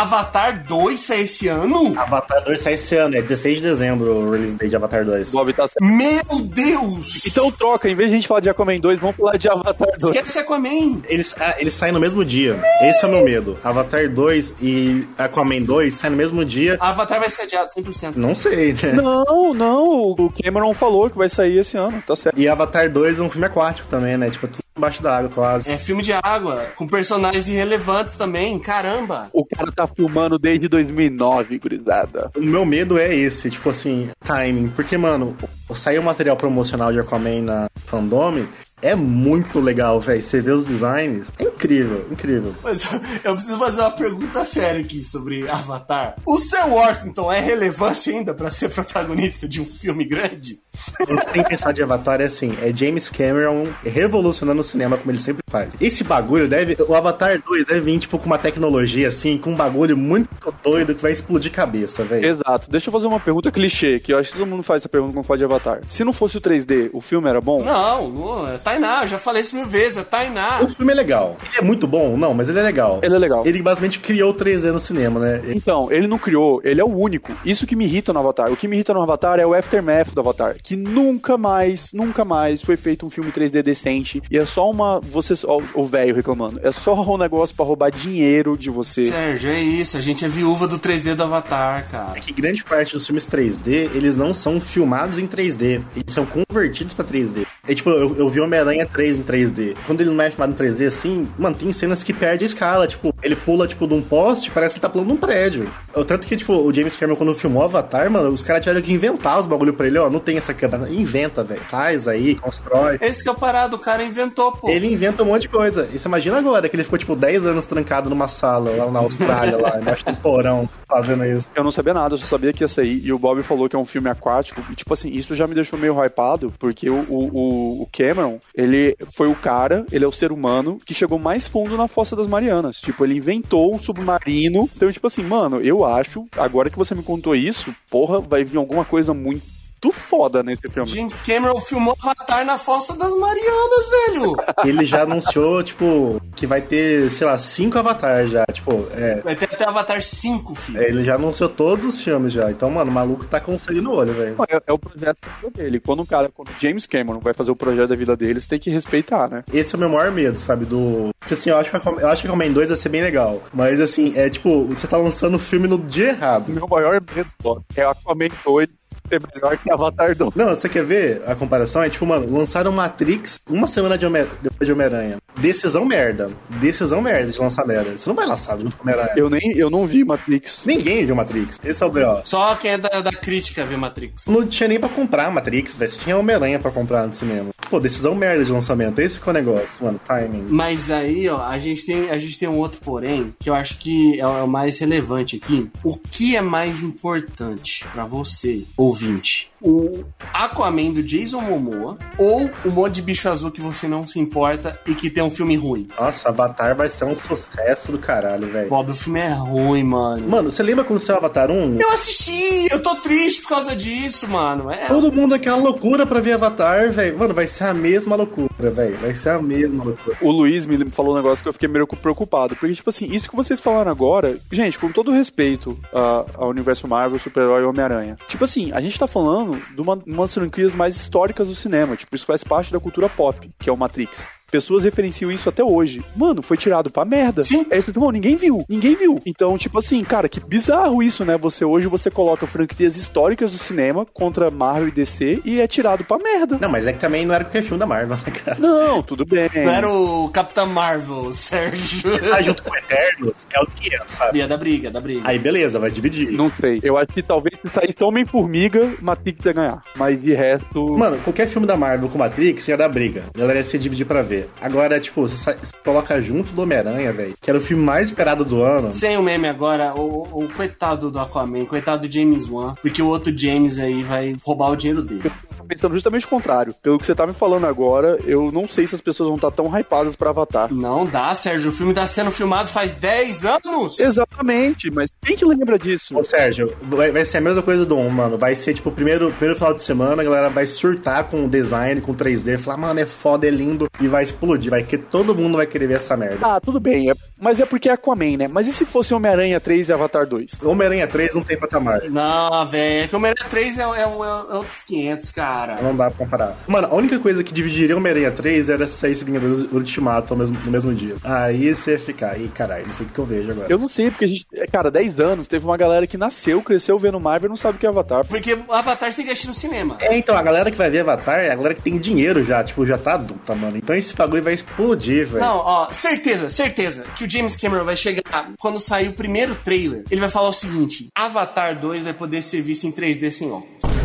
Avatar 2 sai esse ano? Avatar 2 sai esse ano, é 16 de dezembro o release date de Avatar 2. Bob tá certo. Meu Deus! Então troca, em vez de a gente falar de Aquaman 2, vamos falar de Avatar 2. Esquece Aquaman. Eles, ah, eles saem no mesmo dia. Esse é o meu medo. Avatar 2 e Aquaman 2 saem no mesmo dia. Avatar vai ser adiado 100%. Não sei, né? Não, não, o Cameron falou que vai sair esse ano, tá certo. E Avatar 2 é um filme aquático também, né? Tipo, tu- embaixo da água, quase. É filme de água, com personagens irrelevantes também, caramba. O cara tá filmando desde 2009, gurizada. O meu medo é esse, tipo assim, timing. Porque, mano, saiu material promocional de Aquaman na Fandome é muito legal, velho. Você vê os designs, é incrível, incrível. Mas eu preciso fazer uma pergunta séria aqui sobre Avatar. O Sam Worthington é relevante ainda pra ser protagonista de um filme grande? O que tem que pensar de Avatar é assim, é James Cameron revolucionando o cinema como ele sempre faz. Esse bagulho deve, o Avatar 2 deve vir tipo com uma tecnologia assim, com um bagulho muito doido que vai explodir cabeça, velho. Exato. Deixa eu fazer uma pergunta clichê, que eu acho que todo mundo faz essa pergunta quando fala de Avatar. Se não fosse o 3D, o filme era bom? Não, não é Tainá, eu já falei isso mil vezes, é Tainá. O filme é legal. Ele é muito bom, não, mas ele é legal. Ele é legal. Ele basicamente criou o 3D no cinema, né? Ele... Então, ele não criou, ele é o único. Isso que me irrita no Avatar. O que me irrita no Avatar é o aftermath do Avatar, que nunca mais, nunca mais foi feito um filme 3D decente. E é só uma. Você, ó, o velho reclamando. É só um negócio para roubar dinheiro de você. Sérgio, é isso. A gente é viúva do 3D do Avatar, cara. É que grande parte dos filmes 3D, eles não são filmados em 3D. Eles são convertidos pra 3D. É tipo, eu, eu vi Homem-Aranha 3 em 3D. Quando ele não é filmado em 3D assim, mano, tem cenas que perde a escala. Tipo, ele pula, tipo, de um poste, parece que ele tá pulando um prédio. O tanto que, tipo, o James Cameron, quando filmou Avatar, mano, os caras tiveram que inventar os bagulho pra ele, ó. Não tem essa Inventa, velho. Faz aí, constrói. Esse que é o parado, o cara inventou, pô. Ele inventa um monte de coisa. E você imagina agora que ele ficou, tipo, 10 anos trancado numa sala lá na Austrália, lá, embaixo do porão, fazendo isso. Eu não sabia nada, eu só sabia que ia sair. E o Bob falou que é um filme aquático. E, tipo assim, isso já me deixou meio hypado, porque o, o, o Cameron, ele foi o cara, ele é o ser humano que chegou mais fundo na Fossa das Marianas. Tipo, ele inventou um submarino. Então, tipo assim, mano, eu acho, agora que você me contou isso, porra, vai vir alguma coisa muito foda nesse filme. James Cameron filmou Avatar na Fossa das Marianas, velho. Ele já anunciou, tipo, que vai ter, sei lá, cinco Avatar já. Tipo, é. Vai ter até Avatar 5, filho. É, ele já anunciou todos os filmes já. Então, mano, o maluco tá com sangue no olho, velho. É, é, o projeto dele. Quando o cara, quando James Cameron vai fazer o projeto da vida dele, você tem que respeitar, né? Esse é o meu maior medo, sabe? Do. Porque assim, eu acho que, eu acho que Aquaman 2 vai ser bem legal. Mas assim, é tipo, você tá lançando o filme no dia errado. Meu maior medo é Aquaman 2 ser melhor que Avatar 2. Não, você quer ver a comparação? É tipo, mano, lançaram Matrix uma semana de depois de Homem-Aranha. Decisão merda. Decisão merda de lançar merda. Você não vai lançar junto com Homem-Aranha. Eu nem eu não vi Matrix. Ninguém viu Matrix. Esse é o B.O. Só quem é da, da crítica viu Matrix. Não tinha nem pra comprar Matrix, velho. Você tinha Homem-Aranha pra comprar no cinema. Pô, decisão merda de lançamento. Esse que é o negócio, mano. Timing. Mas aí, ó, a gente tem, a gente tem um outro porém que eu acho que é o mais relevante aqui. O que é mais importante pra você, ouvinte? o Aquaman do Jason Momoa ou o monte de bicho azul que você não se importa e que tem um filme ruim. Nossa, Avatar vai ser um sucesso do caralho, velho. Bob, o filme é ruim, mano. Mano, você lembra quando saiu Avatar 1? Eu assisti, eu tô triste por causa disso, mano. É... Todo mundo aquela loucura pra ver Avatar, velho. Mano, vai ser a mesma loucura, velho. Vai ser a mesma loucura. O Luiz me falou um negócio que eu fiquei meio preocupado. Porque, tipo assim, isso que vocês falaram agora, gente, com todo respeito ao universo Marvel, Super-Herói e Homem-Aranha. Tipo assim, a gente tá falando de uma, umas franquias mais históricas do cinema. Tipo, isso faz parte da cultura pop, que é o Matrix. Pessoas referenciam isso até hoje. Mano, foi tirado pra merda. Sim. É isso, bom, ninguém viu. Ninguém viu. Então, tipo assim, cara, que bizarro isso, né? Você hoje você coloca franquias históricas do cinema contra Marvel e DC e é tirado pra merda. Não, mas é que também não era qualquer filme da Marvel, né, cara? Não, tudo bem. Não era o Capitão Marvel, Sérgio. Tá junto com o Eternos, é o que é, sabe? É da briga, da briga. Aí beleza, vai dividir. Não sei. Eu acho que talvez se saísse Homem-Formiga, Matrix ia ganhar. Mas de resto. Mano, qualquer filme da Marvel com Matrix ia dar briga. A galera ia se dividir pra ver. Agora, tipo, você, sa- você coloca junto do Homem-Aranha, velho, que era o filme mais esperado do ano. Sem o meme agora, o, o coitado do Aquaman, coitado do James Wan, porque o outro James aí vai roubar o dinheiro dele. tô pensando justamente o contrário. Pelo que você tá me falando agora, eu não sei se as pessoas vão estar tão hypadas pra Avatar. Não dá, Sérgio. O filme tá sendo filmado faz 10 anos. Exatamente, mas quem que lembra disso? Ô, Sérgio, vai, vai ser a mesma coisa do 1, mano. Vai ser, tipo, primeiro, primeiro final de semana, a galera vai surtar com o design, com 3D, falar, mano, é foda, é lindo, e vai explodir. Vai que todo mundo vai querer ver essa merda. Ah, tudo bem, é- mas é porque é Aquaman, né? Mas e se fosse Homem-Aranha 3 e Avatar 2? Homem-Aranha 3 não tem patamar. Não, velho. É Homem-Aranha 3 é, é, é, é outros 500, cara. Não dá pra comparar. Mano, a única coisa que dividiria Homem-Aranha 3 era se saísse Vingadores Ultimato no mesmo, no mesmo dia. Aí você ia ficar, aí caralho, não sei o que eu vejo agora. Eu não sei, porque a gente, é, cara, 10 anos, teve uma galera que nasceu, cresceu vendo Marvel e não sabe o que é Avatar. Porque o Avatar você tem que assistir no cinema. É, então, a galera que vai ver Avatar é a galera que tem dinheiro já, tipo, já tá adulta, mano. Então esse bagulho vai explodir, velho. Não, ó, certeza, certeza que o James Cameron vai chegar quando sair o primeiro trailer. Ele vai falar o seguinte: Avatar 2 vai poder ser visto em 3D sem óculos.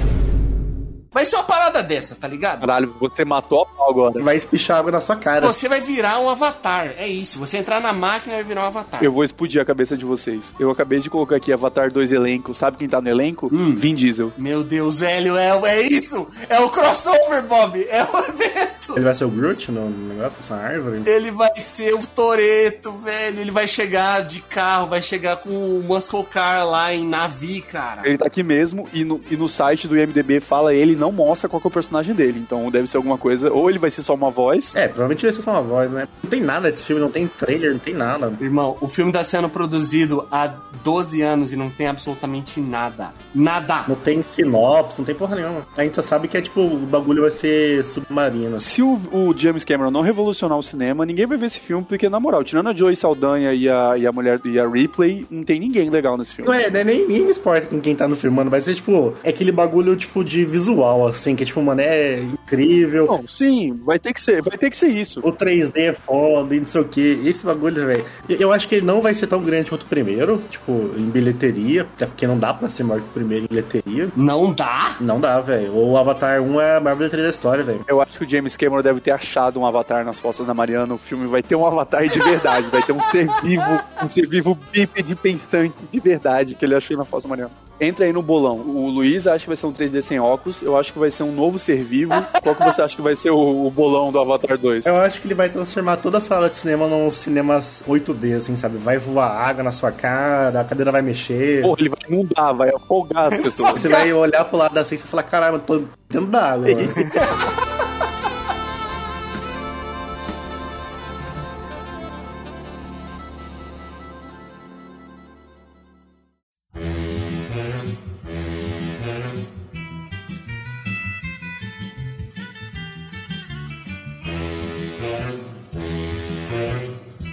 Vai ser uma parada dessa, tá ligado? Caralho, você matou a pau agora. Vai espichar água na sua cara. Você vai virar um avatar, é isso. Você entrar na máquina e vai virar um avatar. Eu vou explodir a cabeça de vocês. Eu acabei de colocar aqui Avatar 2 elenco. Sabe quem tá no elenco? Hum. Vin Diesel. Meu Deus, velho, é, é isso! É o crossover, Bob! É o evento! Ele vai ser o Groot no negócio com essa árvore? Ele vai ser o Toreto, velho. Ele vai chegar de carro, vai chegar com o Muscle Car lá em Navi, cara. Ele tá aqui mesmo e no, e no site do IMDB fala ele não mostra qual que é o personagem dele. Então deve ser alguma coisa. Ou ele vai ser só uma voz. É, provavelmente vai ser só uma voz, né? Não tem nada desse filme, não tem trailer, não tem nada. Irmão, o filme tá sendo produzido há 12 anos e não tem absolutamente nada. Nada! Não tem sinopse, não tem porra nenhuma. A gente só sabe que é tipo, o bagulho vai ser submarino. Se o, o James Cameron não revolucionar o cinema, ninguém vai ver esse filme, porque, na moral, tirando a Joey Saldanha e a, e a mulher e a Ripley, não tem ninguém legal nesse filme. Não é, né, nem, nem me importa com quem tá no filme, mano. Vai ser tipo, é aquele bagulho tipo de visual, assim, que é tipo, mano, é incrível. Não, sim, vai ter que ser, vai ter que ser isso. O 3D é foda e não sei o que. Esse bagulho, velho. Eu acho que ele não vai ser tão grande quanto o primeiro, tipo, em bilheteria, até porque não dá pra ser maior que o primeiro em bilheteria. Não dá? Não dá, velho. O Avatar 1 é a maior bilheteria da história, velho. Eu acho que o James Cameron deve ter achado um avatar nas fossas da Mariana. O filme vai ter um avatar de verdade, vai ter um ser vivo, um ser vivo bípede pensante de verdade que ele achou na fossa da Mariana. Entra aí no bolão. O Luiz acha que vai ser um 3D sem óculos. Eu acho que vai ser um novo ser vivo. Qual que você acha que vai ser o, o bolão do Avatar 2? Eu acho que ele vai transformar toda a sala de cinema num cinemas 8D, assim, sabe? Vai voar água na sua cara, a cadeira vai mexer. Porra, ele vai inundar, vai afogar as pessoas. Você vai olhar pro lado da assim e falar, caralho, eu tô dentro da água.